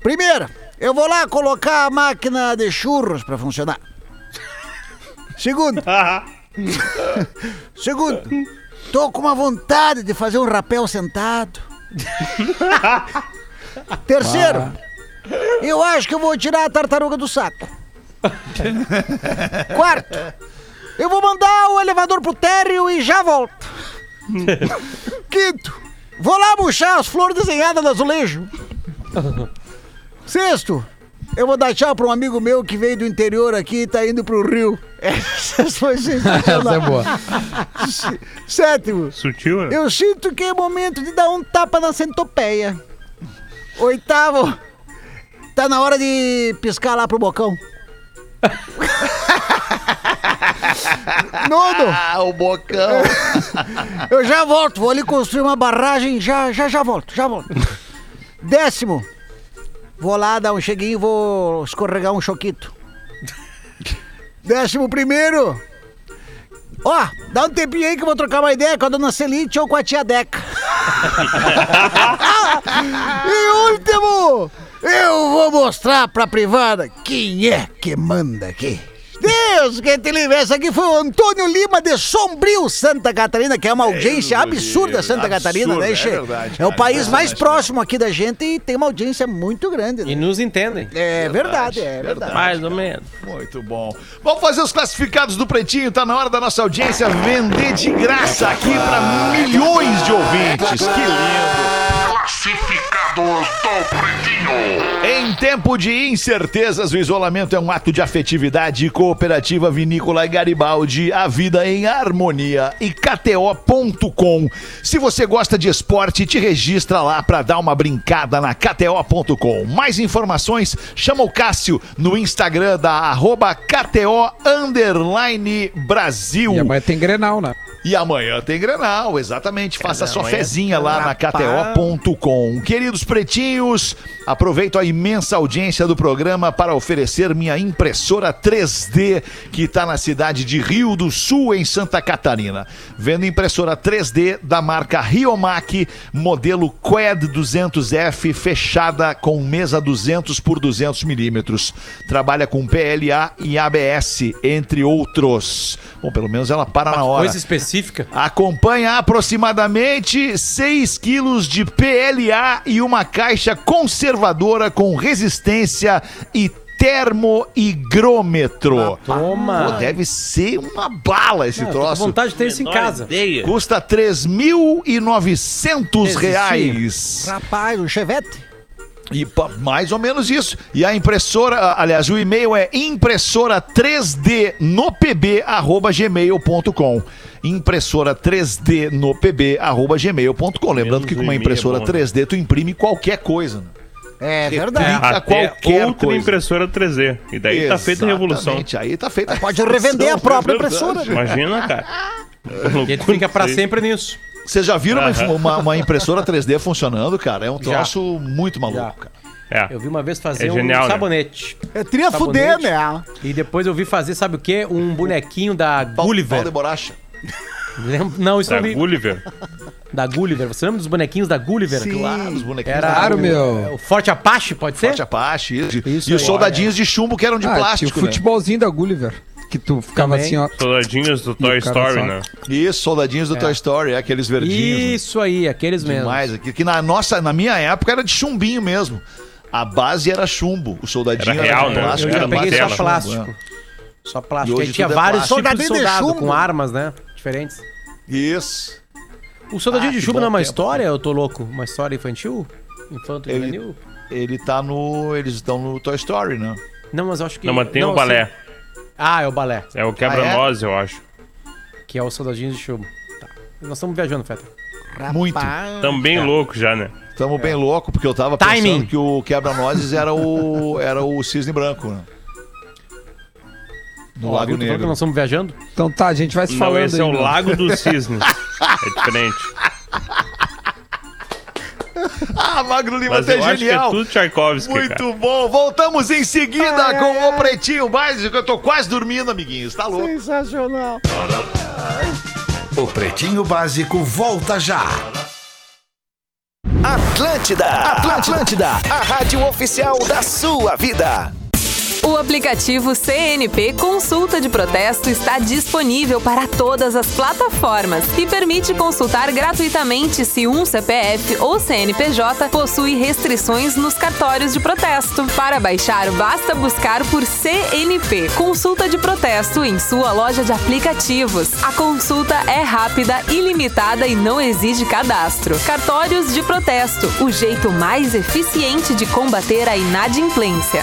Primeiro, eu vou lá colocar a máquina de churros pra funcionar. Segundo. Segundo, tô com uma vontade de fazer um rapel sentado. Terceiro, eu acho que eu vou tirar a tartaruga do saco. Quarto, eu vou mandar o elevador pro térreo e já volto. Quinto, vou lá murchar as flores desenhadas no azulejo. Sexto, eu vou dar tchau pra um amigo meu que veio do interior aqui e tá indo pro Rio. Essa foi Essa é sensacional. boa. Sétimo, Sutil, né? eu sinto que é momento de dar um tapa na centopeia. Oitavo, tá na hora de piscar lá pro bocão. Nono, Ah, o bocão. eu já volto, vou ali construir uma barragem, já, já, já volto, já volto. Décimo, vou lá dar um cheguinho, vou escorregar um choquito. Décimo primeiro, ó, dá um tempinho aí que eu vou trocar uma ideia com a dona Celite ou com a tia Deca. e último, eu vou mostrar pra privada quem é que manda aqui. Deus, que te livre. Essa aqui foi o Antônio Lima de Sombrio, Santa Catarina, que é uma audiência absurda, Santa absurdo, Catarina, né, é Che? verdade, É o cara, país mais impressionante, próximo aqui da gente e tem uma audiência muito grande. E Né? nos entendem. É verdade, é verdade. Mais ou menos. Muito bom. Vamos fazer os classificados do Pretinho. Tá na hora da nossa audiência vender de graça aqui para milhões de ouvintes. Que lindo. Classificados do Pretinho. Em tempo de incertezas, o isolamento é um ato de afetividade. Cooperativa Vinícola Garibaldi, a vida em harmonia. E KTO.com. Se você gosta de esporte, te registra lá para dar uma brincada na KTO.com. Mais informações, chama o Cássio no Instagram da arroba KTO Brasil. E tem Grenal, né? E amanhã tem Grenal, exatamente. Faça sua fezinha lá na KTO.com. Queridos pretinhos, aproveito a imensa audiência do programa para oferecer minha impressora 3D, que está na cidade de Rio do Sul, em Santa Catarina. Vendo impressora 3D da marca Riomac, modelo QED 200F, fechada com mesa 200 por 200 milímetros. Trabalha com PLA e ABS, entre outros. Bom, pelo menos ela para na hora. Coisa específica. Acompanha aproximadamente 6 quilos de PLA e uma caixa conservadora com resistência e termoigrômetro. Toma. Pô, deve ser uma bala esse com troço. vontade de ter isso em casa. ideia. Custa 3.900 reais. Rapaz, o Chevette. E mais ou menos isso. E a impressora, aliás, o e-mail é impressora 3D no pb arroba gmail.com. Impressora 3D no pb arroba gmail.com. Lembrando Menos que com um uma impressora é bom, né? 3D tu imprime qualquer coisa. Né? É verdade. Até qualquer outra coisa. impressora 3D. E daí tá feita a revolução. Exatamente, Aí tá feita a Pode revender a própria É impressora. Imagina, cara. E ele fica pra sempre nisso. Vocês já viram uma, uma- uma impressora 3D funcionando, cara? É um Já. troço muito maluco, Já. cara. É. Eu vi uma vez fazer É um genial, né? sabonete. É tria fuder, né? E depois eu vi fazer, sabe o quê? Um bonequinho da pau Gulliver. de borracha. Não, isso Da não vi. Gulliver. Da Gulliver. Você lembra dos bonequinhos da Gulliver? Sim. Claro, os bonequinhos. Era Claro, o, meu. o Forte Apache, pode ser? Forte Apache. Isso. Isso e os soldadinhos de chumbo que eram de Ah, plástico, tinha o né? futebolzinho da Gulliver. Que tu ficava Também. assim, ó. Soldadinhos do Toy E Story, só- né? Isso, soldadinhos do Toy Story, é aqueles verdinhos. né? Isso aí, aqueles mesmo. Demais. Que, que na nossa, na minha época era de chumbinho mesmo. A base era chumbo. O soldadinho Era real, né? plástico, Eu já Era peguei só plástico. Só E plástico. hoje Aí tinha é vários plástico. tipos de Soldadinho de soldado com armas, né? Diferentes. É. Isso. O soldadinho Ah, de chumbo não é uma tempo. história? Eu tô louco. Uma história infantil? Infanto Ele- juvenil? Ele tá no. Eles estão no Toy Story, né? Não, mas eu acho que. Não, mas tem não, o balé. assim- Ah, é o balé. É o quebra-nós, eu acho. Que é o soldadinho de chumbo. Tá. Nós estamos viajando, Feta. Muito. Tamo bem louco já, né? Tamo bem louco, porque eu tava Timing. pensando que o quebra-nozes era o, era o cisne branco, né? No Ó, Lago Negro. nós estamos viajando? Então tá, a gente vai se Não, falando esse é aí, o meu. Lago dos Cisnes. É diferente. Ah, Magro Lima, Mas você eu é acho que é genial. tudo Tchaikovsky, Muito cara. bom. Voltamos em seguida com o Pretinho Básico. Eu tô quase dormindo, amiguinhos. Tá louco? O Pretinho Básico volta já. Atlântida, Atlântida, a rádio oficial da sua vida. O aplicativo CNP Consulta de Protesto está disponível para todas as plataformas e permite consultar gratuitamente se um CPF ou CNPJ possui restrições nos cartórios de protesto. Para baixar, basta buscar por CNP Consulta de Protesto em sua loja de aplicativos. A consulta é rápida, ilimitada e não exige cadastro. Cartórios de protesto, o jeito mais eficiente de combater a inadimplência.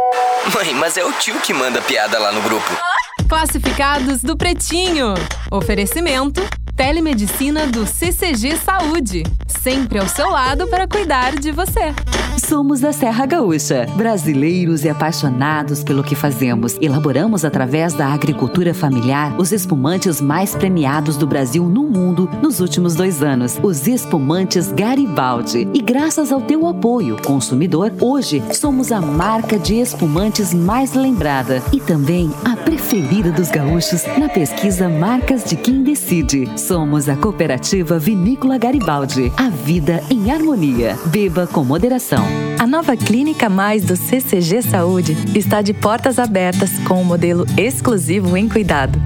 Mãe, mas é o tio que manda piada lá no grupo. Classificados do Pretinho. Oferecimento: Telemedicina do CCG Saúde. Sempre ao seu lado para cuidar de você. Somos da Serra Gaúcha, brasileiros e apaixonados pelo que fazemos. Elaboramos através da agricultura familiar os espumantes mais premiados do Brasil no mundo nos últimos dois anos, os espumantes Garibaldi. E graças ao teu apoio, consumidor, hoje somos a marca de espumantes mais lembrada e também a preferida dos gaúchos na pesquisa Marcas de Quem Decide. Somos a cooperativa Vinícola Garibaldi. A vida em harmonia. Beba com moderação. A nova Clínica Mais do CCG Saúde está de portas abertas com um modelo exclusivo em cuidado.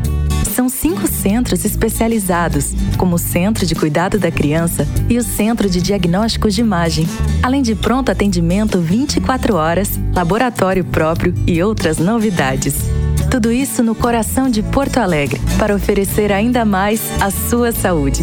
São cinco centros especializados, como o Centro de Cuidado da Criança e o Centro de Diagnósticos de Imagem, além de pronto atendimento 24 horas, laboratório próprio e outras novidades. Tudo isso no coração de Porto Alegre, para oferecer ainda mais a sua saúde.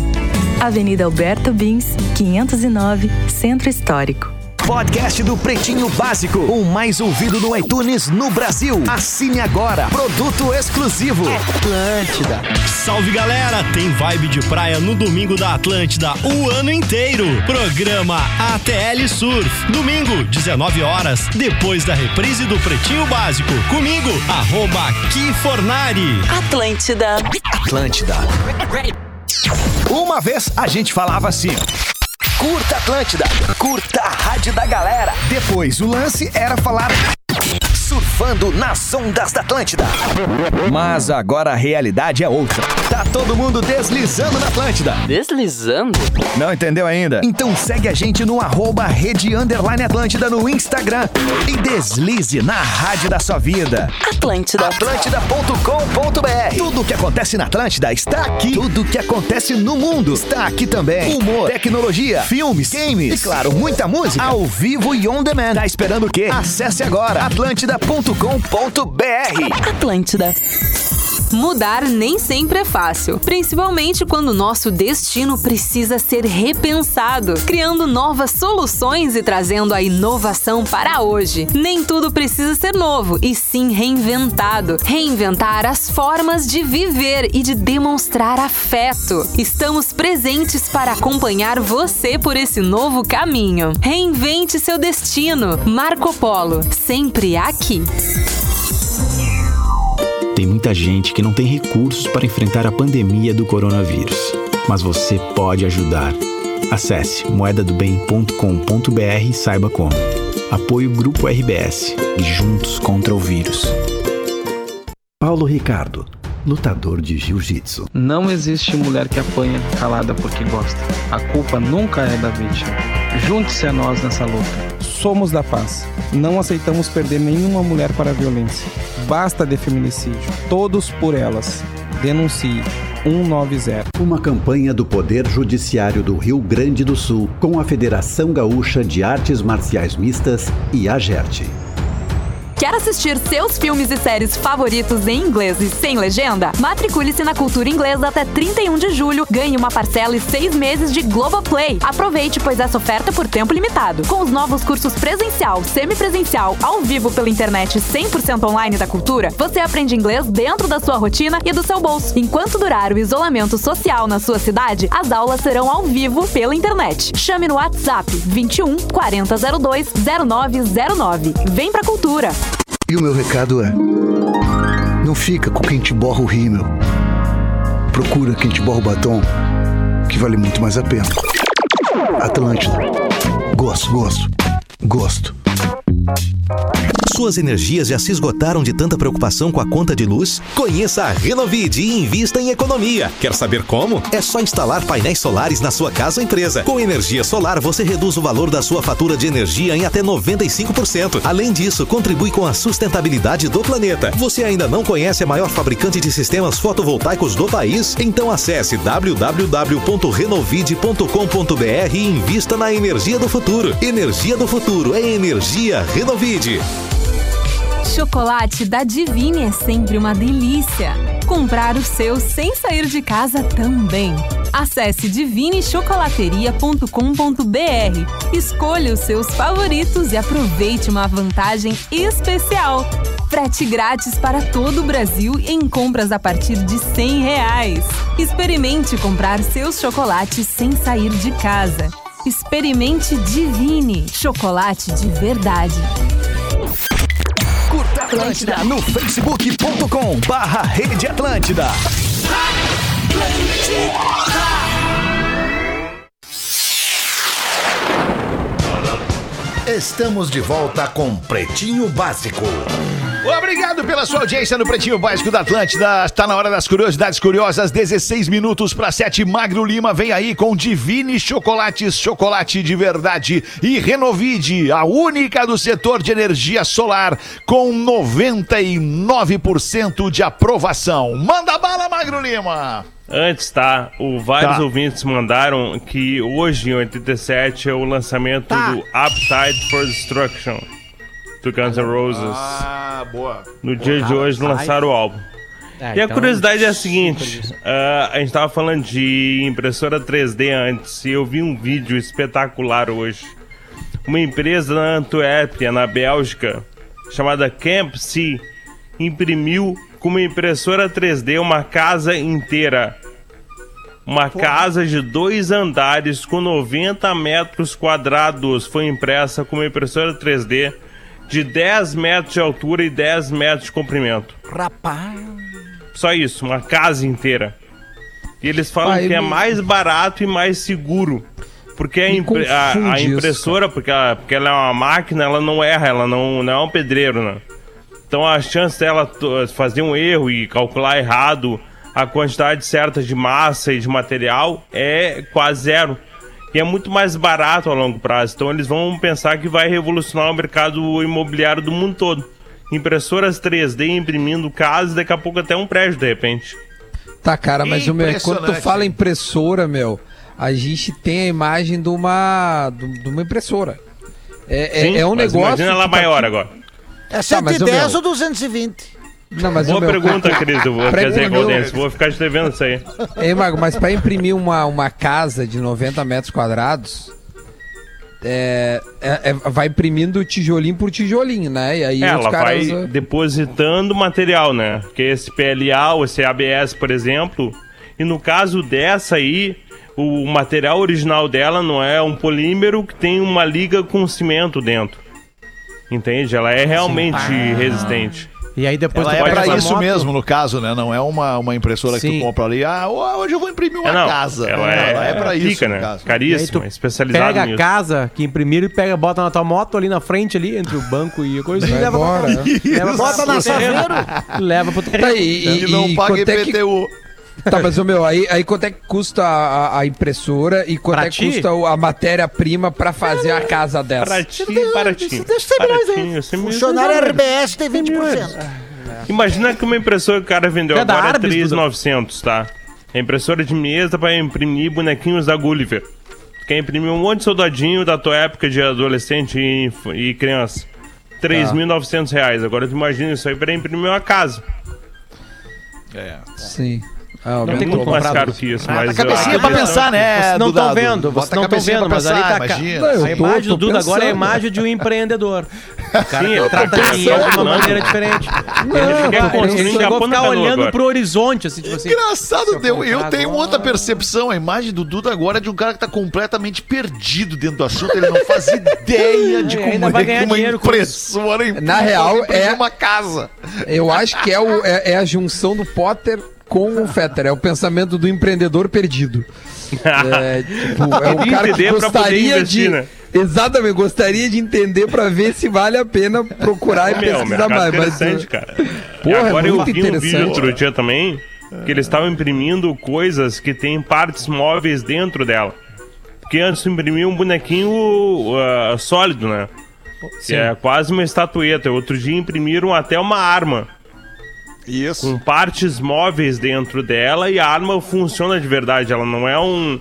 Avenida Alberto Bins, 509, Centro Histórico. Podcast do Pretinho Básico, o mais ouvido no iTunes no Brasil. Assine agora. Produto exclusivo. Atlântida. Salve galera, tem vibe de praia no domingo da Atlântida o ano inteiro. Programa ATL Surf. Domingo, 19 horas, depois da reprise do Pretinho Básico. Comigo, arroba Kifornari. Atlântida. Atlântida. Uma vez a gente falava assim. Curta Atlântida, curta a rádio da galera. Depois o lance era falar surfando nas ondas da Atlântida. Mas agora a realidade é outra. Tá todo mundo deslizando na Atlântida. Deslizando? Não entendeu ainda? Então segue a gente no arroba rede underline Atlântida no Instagram e deslize na rádio da sua vida. Atlântida. Atlântida.com.br Tudo que acontece na Atlântida está aqui. Tudo que acontece no mundo está aqui também. Humor, tecnologia, filmes, games e, claro, muita música ao vivo e on demand. Tá esperando o quê? Acesse agora atlântida.com.br. Atlântida. Mudar nem sempre é fácil, principalmente quando nosso destino precisa ser repensado, criando novas soluções e trazendo a inovação para hoje. Nem tudo precisa ser novo, e sim reinventado. Reinventar as formas de viver e de demonstrar afeto. Estamos presentes para acompanhar você por esse novo caminho. Reinvente seu destino. Marco Polo, sempre aqui. Tem muita gente que não tem recursos para enfrentar a pandemia do coronavírus. Mas você pode ajudar. Acesse moedadobem.com.br e saiba como. Apoio Grupo RBS e Juntos contra o Vírus. Paulo Ricardo, lutador de jiu-jitsu. Não existe mulher que apanha calada porque gosta. A culpa nunca é da vítima. Junte-se a nós nessa luta. Somos da paz. Não aceitamos perder nenhuma mulher para a violência. Basta de feminicídio. Todos por elas. Denuncie. 190. Uma campanha do Poder Judiciário do Rio Grande do Sul com a Federação Gaúcha de Artes Marciais Mistas e a GERT. Quer assistir seus filmes e séries favoritos em inglês e sem legenda? Matricule-se na Cultura Inglesa até 31 de julho, ganhe uma parcela e seis meses de Globoplay. Aproveite, pois essa oferta é por tempo limitado. Com os novos cursos presencial, semipresencial, ao vivo pela internet e 100% online da Cultura, você aprende inglês dentro da sua rotina e do seu bolso. Enquanto durar o isolamento social na sua cidade, as aulas serão ao vivo pela internet. Chame no WhatsApp 21 4002 0909. Vem pra Cultura! E o meu recado é: não fica com quem te borra o rímel. Procura quem te borra o batom, que vale muito mais a pena. Atlântida. Gosto, gosto, gosto. Suas energias já se esgotaram de tanta preocupação com a conta de luz? Conheça a Renovide e invista em economia. Quer saber como? É só instalar painéis solares na sua casa ou empresa. Com energia solar, você reduz o valor da sua fatura de energia em até 95%. Além disso, contribui com a sustentabilidade do planeta. Você ainda não conhece a maior fabricante de sistemas fotovoltaicos do país? Então acesse www.renovide.com.br e invista na energia do futuro. Energia do futuro é energia Renovide. Chocolate da Divine é sempre uma delícia. Comprar o seu sem sair de casa também. Acesse divinechocolateria.com.br. Escolha os seus favoritos e aproveite uma vantagem especial. Frete grátis para todo o Brasil em compras a partir de 100 reais. Experimente comprar seus chocolates sem sair de casa. Experimente Divine, chocolate de verdade. Curta Atlântida no facebook.com barra Rede Atlântida. Estamos de volta com Pretinho Básico. Obrigado pela sua audiência no Pretinho Básico da Atlântida. Está na hora das curiosidades curiosas, 16 minutos para 7. Magro Lima vem aí com Divine Chocolates, chocolate de verdade. E Renovide, a única do setor de energia solar, com 99% de aprovação. Manda bala, Magro Lima! Antes, tá? O, vários Tá. ouvintes mandaram que hoje, em 87, é o lançamento do Appetite for Destruction do Guns N' Roses. Ah, boa. No dia de hoje lançaram o álbum. É, e a então, curiosidade é a seguinte: ah, a gente tava falando de impressora 3D antes, e eu vi um vídeo espetacular hoje. Uma empresa na Antuérpia, na Bélgica, chamada Camp C, imprimiu com uma impressora 3D uma casa inteira. Uma casa de dois andares com 90 metros quadrados foi impressa com uma impressora 3D de 10 metros de altura e 10 metros de comprimento. Rapaz. Só isso, uma casa inteira. E eles falam Ah, que é mais barato e mais seguro. Porque a, impre- a- a confunde isso, impressora, porque, ela, porque ela é uma máquina, ela não erra, ela não, não é um pedreiro, né? Então a chance dela fazer um erro e calcular errado a quantidade certa de massa e de material é quase zero. E é muito mais barato a longo prazo. Então eles vão pensar que vai revolucionar o mercado imobiliário do mundo todo. Impressoras 3D imprimindo casas, daqui a pouco até um prédio, de repente. Tá, cara, mas o meu, quando tu fala impressora, meu, a gente tem a imagem de uma, de uma impressora. É, é- Sim, é um mas negócio. Imagina ela tá- maior agora. É Tá, mas o 110 meu- ou 220? Não, mas Boa pergunta, querido. Vou Pra quer dizer, Goldense, vou ficar te devendo isso aí. Ei, Mago, mas pra imprimir uma, uma casa de 90 metros quadrados, é, é- é- vai imprimindo tijolinho por tijolinho, né? E aí os Ela caras. vai depositando material, né? Que esse PLA ou esse ABS, por exemplo. E no caso dessa aí, o material original dela não é um polímero que tem uma liga com cimento dentro. Entende? Ela é realmente resistente. E aí depois Ela tu é usar isso moto. mesmo, no caso, né? Não é uma, uma impressora que Sim. tu compra ali. Ah, hoje eu vou imprimir uma É, não, casa. Ela Não, é, ela é pra pica, isso, né? caso. E aí Caríssima, especializada pega a nisso. casa que imprimiram e pega, bota na tua moto ali na frente ali, entre o banco e a coisa e Vai leva embora, pra leva Bota na. Saveiro. Leva pro. Tá, e, E não e paga quanto é que- IPTU. Tá, mas ô, meu, aí, aí quanto é que custa a, a impressora e quanto Pra é que ti? custa o- a matéria-prima pra fazer a casa dessa? Baratinho, baratinho. Deixa eu milhões aí. Baratinho, cem mil- Funcionário RBS tem 20%. Imagina que uma impressora que o cara vendeu É agora é Arbis, 3,900, tá? É impressora de mesa pra imprimir bonequinhos da Gulliver. Tu Quer imprimir um monte de soldadinho da tua época de adolescente e, e criança. 3.900 reais. Agora tu imagina isso aí pra imprimir uma casa. É. Sim. Ah, Não tem muito mais caro que isso, Ah, mas... tá cabecinha eu- pra pensar, né? Vocês não estão vendo, vocês não a estão cabecinha vendo, mas ali tá. imagina. Não, A imagem do Duda agora é a imagem de um empreendedor. Cara Sim, eu tô trata de uma maneira diferente. Não, Ele Ele pensando- chegou a ficar canoa olhando agora. pro horizonte, assim, tipo assim. Engraçado, eu eu, tenho agora- outra percepção. A imagem do Duda agora é de um cara que tá completamente perdido dentro do assunto. Ele não faz ideia de E como é vai que ganhar uma dinheiro com impressora Na real, é- uma casa. Eu acho que é, o- é- é a junção do Potter com o Fetter. É o pensamento do empreendedor perdido. É, tipo, é o cara que gostaria investir, de. né? Exatamente, gostaria de entender pra ver se vale a pena procurar e Meu, pesquisar mais. Mas, interessante, cara. Porra, agora é eu muito vi um vídeo interessante. outro dia também que eles estavam imprimindo coisas que têm partes móveis dentro dela. Porque antes imprimia um bonequinho ah, sólido, né? Que é quase uma estatueta. Outro dia imprimiram até uma arma. Isso. Com partes móveis dentro dela e a arma funciona de verdade. Ela não é um.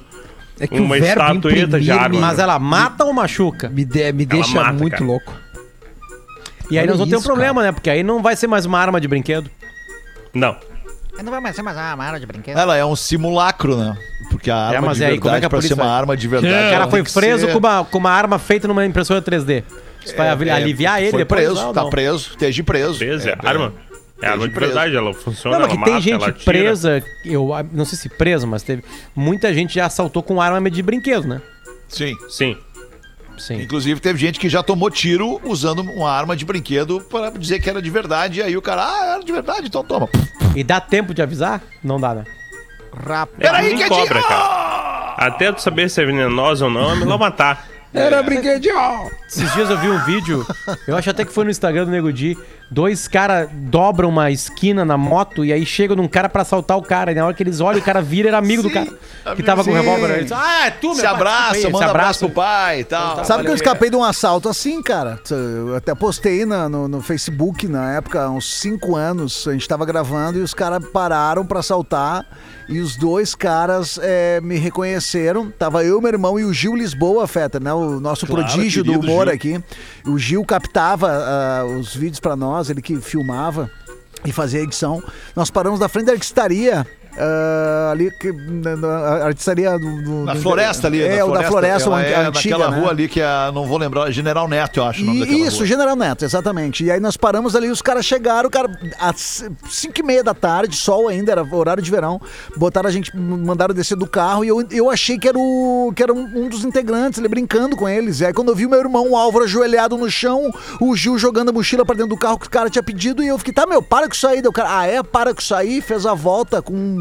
É que uma o verbo estatueta de imprimir arma. me- Mas ela mata ou machuca? me, de- me deixa mata, muito cara. louco. E aí Olha nós vamos ter um problema, né? Porque aí não vai ser mais uma arma de brinquedo. Não. Não vai mais ser mais uma arma de brinquedo. Ela é um simulacro, né? Porque a arma mas de e aí, como é verdade, que a pra ser uma vai- arma de verdade... O cara ela foi preso ser- com, uma, com uma arma feita numa impressora 3D. Isso vai avi- É, aliviar ele Foi depois? preso, Não, tá não. preso, esteja preso. Preso, é, arma. É arma de preso. verdade, ela funciona. Não, mas ela que tem mata, gente ela tira. presa, eu não sei se presa, mas teve. Muita gente já assaltou com arma de brinquedo, né? Sim. Sim. Sim. Inclusive, teve gente que já tomou tiro usando uma arma de brinquedo para dizer que era de verdade. E aí o cara, ah, era de verdade, então toma. E dá tempo de avisar? Não dá, né? Rapaz. Peraí, Nem que é cobra, de- cara. Até tu saber se é venenosa ou não, é melhor matar. Era brinquedinho. Esses dias eu vi um vídeo, eu acho até que foi no Instagram do Nego Di, dois caras dobram uma esquina na moto e aí chegam num cara pra assaltar o cara. E na hora que eles olham, o cara vira, era amigo do cara. Que tava com o revólver. Ele disse, ah, é tu, meu Se pai, abraça, desculpa aí." manda Se abraço pro abraça. pai e tal. Sabe que eu escapei de um assalto assim, cara? Eu até postei na- no, no Facebook na época, há uns 5 anos. A gente tava gravando e os caras pararam pra assaltar. E os dois caras é, me reconheceram. Tava eu, meu irmão e o Gil Lisboa, Feta, né? O nosso Claro, prodígio do querido humor Aqui. O Gil captava ah, os vídeos pra nós, ele que filmava e fazia edição. Nós paramos na frente da artistaria. Ah, ali que na, na artistaria do, do- Na do- floresta ali. é na o da floresta ela é antiga naquela né? rua ali que é, não vou lembrar, General Neto, eu acho o nome daquela Isso, rua. General Neto, exatamente. E aí nós paramos ali, os caras chegaram, cara, às 5 e meia da tarde, sol ainda, era horário de verão. Botaram a gente, mandaram descer do carro e eu, eu achei que era, o, que era um, um dos integrantes, ele brincando com eles. E aí quando eu vi o meu irmão, o Álvaro, ajoelhado no chão, o Gil jogando a mochila pra dentro do carro que o cara tinha pedido, e eu fiquei, tá, meu, para com isso aí. Cara, ah, é, para com isso aí, fez a volta com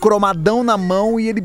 cromadão na mão e ele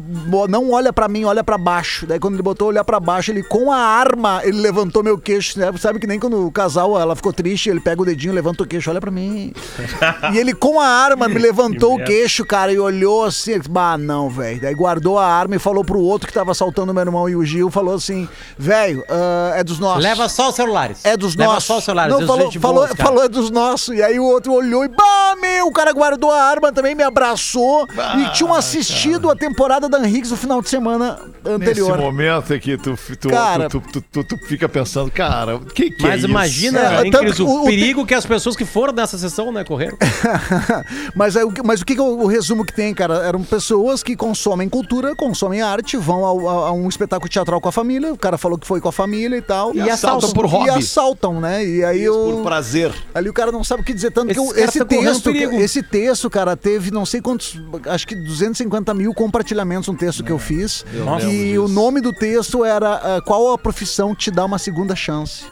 não olha pra mim, olha pra baixo. Daí quando ele botou olhar pra baixo, ele com a arma, ele levantou meu queixo, né? Sabe que nem quando o casal, ela ficou triste, ele pega o dedinho, levanta o queixo, olha pra mim. e ele com a arma me levantou o queixo, cara, e olhou assim, bah, não, velho. Daí guardou a arma e falou pro outro que tava assaltando o meu irmão e o Gil, falou assim, velho, ah, é dos nossos. Leva só os celulares. É dos Leva nossos. só os celulares. Não, Deus, falou, gente falou, falou é dos nossos. E aí o outro olhou e, bah, meu, o cara guardou a arma também, me abraçou. e tinham assistido a temporada da Henriques no final de semana Nesse anterior. momento é que tu, tu, Cara- tu, tu, tu- tu fica pensando, cara, o que, que Mas é imagina, isso? É, hein, tanto Cris, que o, o- perigo que as pessoas que foram nessa sessão, né, correram. mas, que- mas o que, que é o, o resumo que tem, cara? Eram pessoas que consomem cultura, consomem arte, vão ao- a, a um espetáculo teatral com a família. O cara falou que foi com a família e tal. E assaltam por E hobby. assaltam, né? E aí Isso eu. por prazer. Ali o cara não sabe o que dizer tanto que eu- esse correndo texto, esse texto, cara, teve não sei quantos, acho que 250 mil compartilhamentos um texto que eu fiz. eu E o nome do texto era ah, qual a profissão te dá uma segunda chance.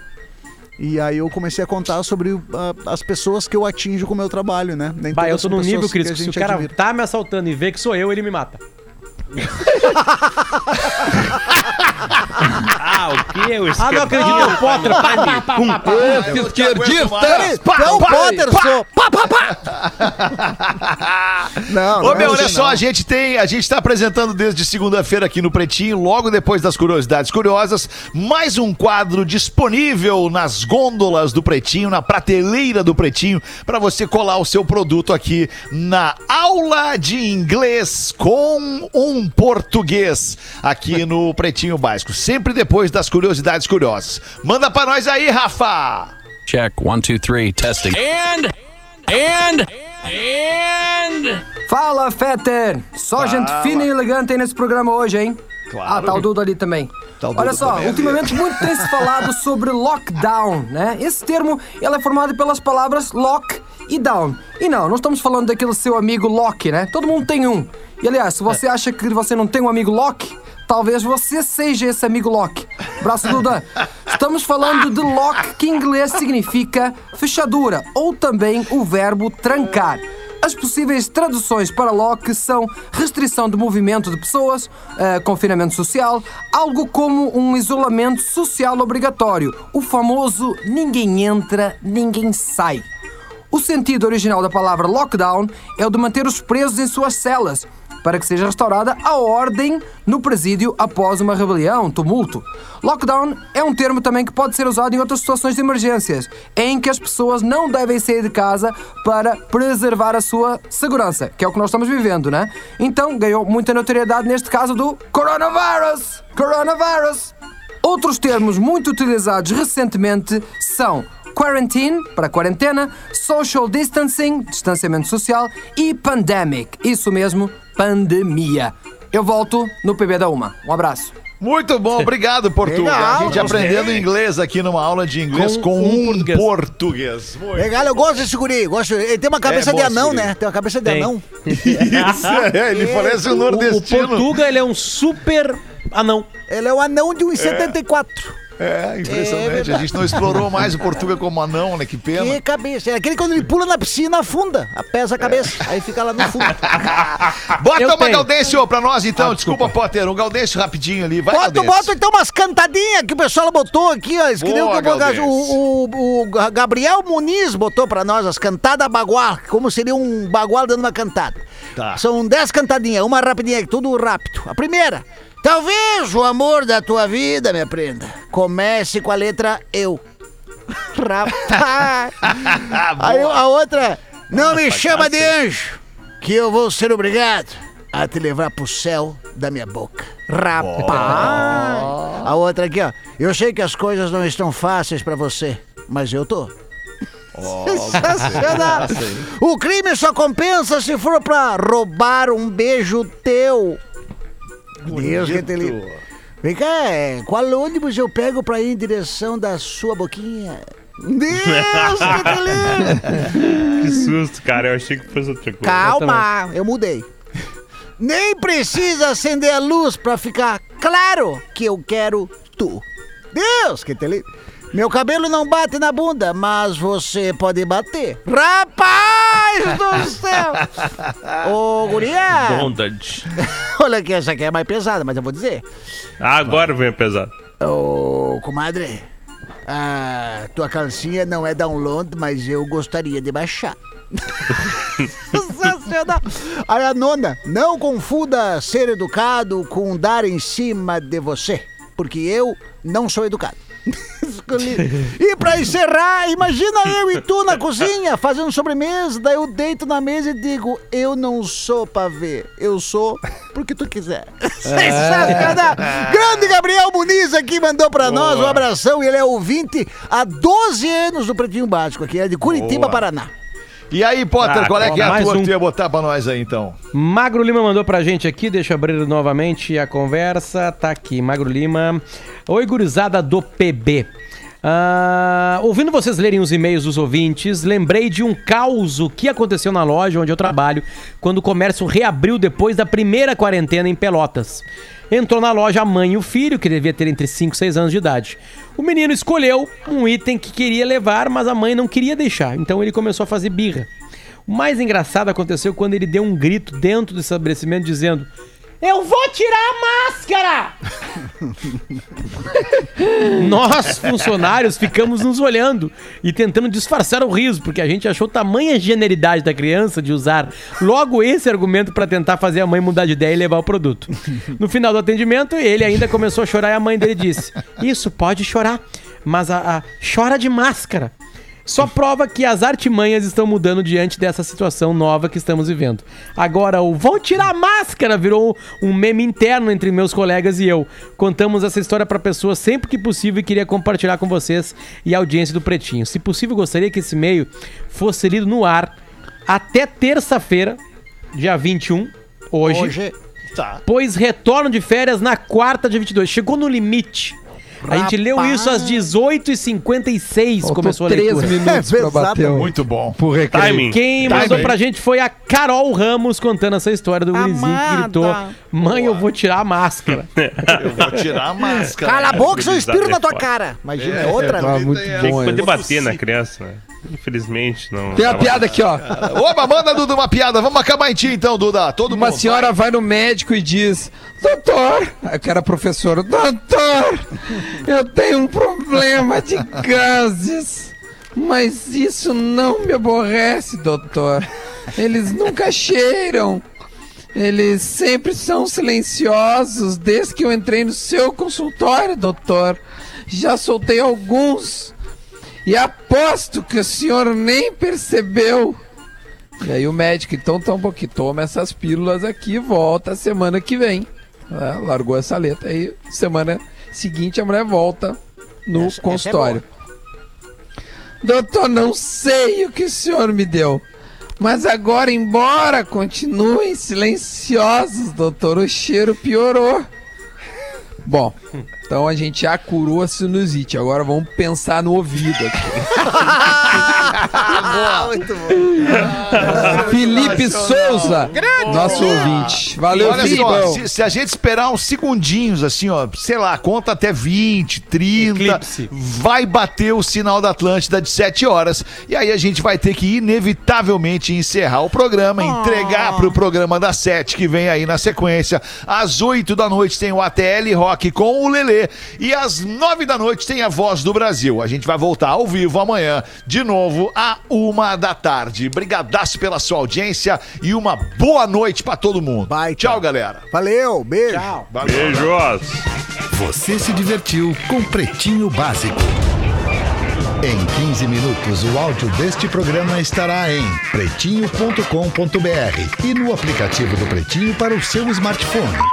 E aí eu comecei a contar sobre ah, as pessoas que eu atinjo com o meu trabalho, né? Nem Bah, eu tô num nível, Cris, que que se o cara admira. tá me assaltando e vê que sou eu, ele me mata. Ah, o que? O Ah, não acredito, é o Potter. Pá, pá, pá, pá, pá. Esse esquerdista! É o Potter, sou! Pá, pá, pá! Não, Ô, não é meu, olha só, não. a gente tem, a gente tá apresentando desde segunda-feira aqui no Pretinho, logo depois das curiosidades curiosas, mais um quadro disponível nas gôndolas do Pretinho, na prateleira do Pretinho, para você colar o seu produto aqui na aula de inglês com um português aqui no Pretinho Básico, sempre depois das curiosidades curiosas. Manda pra nós aí, Rafa! Check. One, two, three. Testing. And, and, and. Fala, Fetter! Só Fala. gente fina e elegante aí nesse programa hoje, hein? Claro. Ah, tá o Dudo ali também. Tá Olha só, também ultimamente muito tem se falado sobre lockdown, né? Esse termo ele é formado pelas palavras lock e down. E não, não estamos falando daquele seu amigo Loki, né? Todo mundo tem um. E aliás, se você acha que você não tem um amigo Loki, talvez você seja esse amigo Loki. Braço Duda. Estamos falando de lock, que em inglês significa fechadura, ou também o verbo trancar. As possíveis traduções para lock são restrição de movimento de pessoas, eh, confinamento social, algo como um isolamento social obrigatório, o famoso ninguém entra, ninguém sai. O sentido original da palavra lockdown é o de manter os presos em suas celas, para que seja restaurada a ordem no presídio após uma rebelião, tumulto. Lockdown é um termo também que pode ser usado em outras situações de emergências, em que as pessoas não devem sair de casa para preservar a sua segurança, que é o que nós estamos vivendo, né? Então ganhou muita notoriedade neste caso do coronavirus. Coronavirus. Outros termos muito utilizados recentemente são quarantine, para quarentena, social distancing, distanciamento social, e pandemic, isso mesmo, pandemia. Eu volto no PB da Uma. Um abraço. Muito bom, obrigado, Portugal. Legal, a gente aprendendo inglês aqui numa aula de inglês com, Com um português. Muito Legal, eu gosto desse guri. Gosto. Ele tem uma cabeça É de anão, né? Tem uma cabeça de Tem. anão. Isso, é, ele parece um O, o nordestino. Portuga, ele é um super anão. Ele é um anão de 1,74. É, É impressionante. verdade. a gente não explorou mais o Portuga como anão, né? Que pena. Que cabeça. É aquele quando ele pula na piscina, afunda. Pesa a cabeça. Aí fica lá no fundo. Bota Eu uma. Gaudêncio pra nós, então. desculpa. Potter. Um Gaudêncio rapidinho ali. Vai, Bota, bota então umas cantadinhas que o pessoal botou aqui, ó. Boa, que o, o- o Gabriel Muniz botou pra nós as cantadas bagual. Como seria um bagual dando uma cantada. Tá. São dez cantadinhas, uma rapidinha, tudo rápido. A primeira. Talvez o amor da tua vida, minha prenda, comece com a letra eu. Rapaz. Aí a outra. Não me chama de anjo, que eu vou ser obrigado a te levar pro céu da minha boca. Rapaz. A outra aqui, ó. Eu sei que as coisas não estão fáceis pra você, mas eu tô. Sensacional. O crime só compensa se for pra roubar um beijo teu. Deus que te livre. Vem cá, é, qual ônibus eu pego pra ir em direção da sua boquinha? Deus que te livre. Que susto, cara. Eu achei que fosse outra coisa. Calma, eu mudei. Nem precisa acender a luz pra ficar claro que eu quero tu. Deus que te livre. Meu cabelo não bate na bunda, mas você pode bater. Rapaz do céu! Ô, guria! Bondage. Olha aqui, essa aqui é mais pesada, mas eu vou dizer. Agora vem pesado. Ô, comadre, a tua calcinha não é download, mas eu gostaria de baixar. Sensacional. Aí a nona, não confunda ser educado com dar em cima de você, porque eu não sou educado. E pra encerrar, imagina eu e tu na cozinha fazendo sobremesa, daí eu deito na mesa e digo, eu não sou pra ver, eu sou porque tu quiser. Sensacional. Grande Gabriel Muniz aqui mandou pra nós um abração, ele é ouvinte há 12 anos do Pretinho Básico aqui, é de Curitiba, Boa. Paraná. E aí, Potter, Ah, qual é que é a tua um. que tu ia botar pra nós aí, então? Magro Lima mandou pra gente aqui, deixa eu abrir novamente a conversa. Tá aqui, Magro Lima. Oi, gurizada do PB. Ah, ouvindo vocês lerem os e-mails dos ouvintes, lembrei de um caos que aconteceu na loja onde eu trabalho quando o comércio reabriu depois da primeira quarentena em Pelotas. Entrou na loja a mãe e o filho, que devia ter entre 5 e 6 anos de idade. O menino escolheu um item que queria levar, mas a mãe não queria deixar, então ele começou a fazer birra. O mais engraçado aconteceu quando ele deu um grito dentro do estabelecimento dizendo: Eu vou tirar a máscara! Nós, funcionários, ficamos nos olhando e tentando disfarçar o riso, porque a gente achou tamanha genialidade da criança de usar logo esse argumento para tentar fazer a mãe mudar de ideia e levar o produto. No final do atendimento, ele ainda começou a chorar e a mãe dele disse: Isso, pode chorar, mas a, a chora de máscara. Só prova que as artimanhas estão mudando diante dessa situação nova que estamos vivendo. Agora, o vão tirar a máscara virou um meme interno entre meus colegas e eu. Contamos essa história para pessoas sempre que possível e queria compartilhar com vocês e a audiência do Pretinho. Se possível, gostaria que esse e-mail fosse lido no ar até terça-feira, dia 21, hoje. Hoje. Tá. Pois retorno de férias na quarta de 22. Chegou no limite. A gente leu isso às 18h56, Faltou começou a três leitura. minutos pra bater o- Muito bom. Recreio. Timing. Quem Timing. mandou pra gente foi a Carol Ramos contando essa história do gurizinho que gritou: Mãe, eu vou tirar a máscara. Eu vou tirar a máscara. Cala a boca, seu espirro na tua cara. Imagina, é outra. Tá né? muito Tem bom. que poder bater na criança, né? Infelizmente, não. Tem uma tava- piada aqui, ó. Oba, manda, Duda, uma piada. Vamos acabar em ti, então, Duda. Todo Uma mundo. senhora vai no médico e diz: Doutor, eu quero a professora, doutor, eu tenho um problema de gases, mas isso não me aborrece, doutor. Eles nunca cheiram, eles sempre são silenciosos desde que eu entrei no seu consultório, doutor. Já soltei alguns e aposto que o senhor nem percebeu. E aí o médico, então tá um pouquinho, toma essas pílulas aqui, volta semana que vem. É, largou essa letra aí, semana seguinte a mulher volta no Essa- essa é consultório. Doutor, não sei o que o senhor me deu. Mas agora, embora continuem silenciosos, doutor, o cheiro piorou. Bom, então a gente já curou a sinusite. Agora vamos pensar no ouvido aqui. Ah, muito bom. Felipe Souza, nosso ouvinte. Valeu, Olha Felipe. só, se, se a gente esperar uns segundinhos, assim, ó, sei lá, conta até 20, 30, Eclipse. vai bater o sinal da Atlântida de 7 horas. E aí a gente vai ter que, inevitavelmente, encerrar o programa, entregar pro programa das 7, que vem aí na sequência. Às 8 da noite tem o ATL Rock com o E às 9 da noite tem a Voz do Brasil. A gente vai voltar ao vivo amanhã, de novo, à uma da tarde. Brigadaço pela sua audiência e uma boa noite pra todo mundo. Vai, Tchau, galera. Valeu, beijo. Beijos. Você se divertiu com Pretinho Básico. Em 15 minutos, o áudio deste programa estará em pretinho.com.br e no aplicativo do Pretinho para o seu smartphone.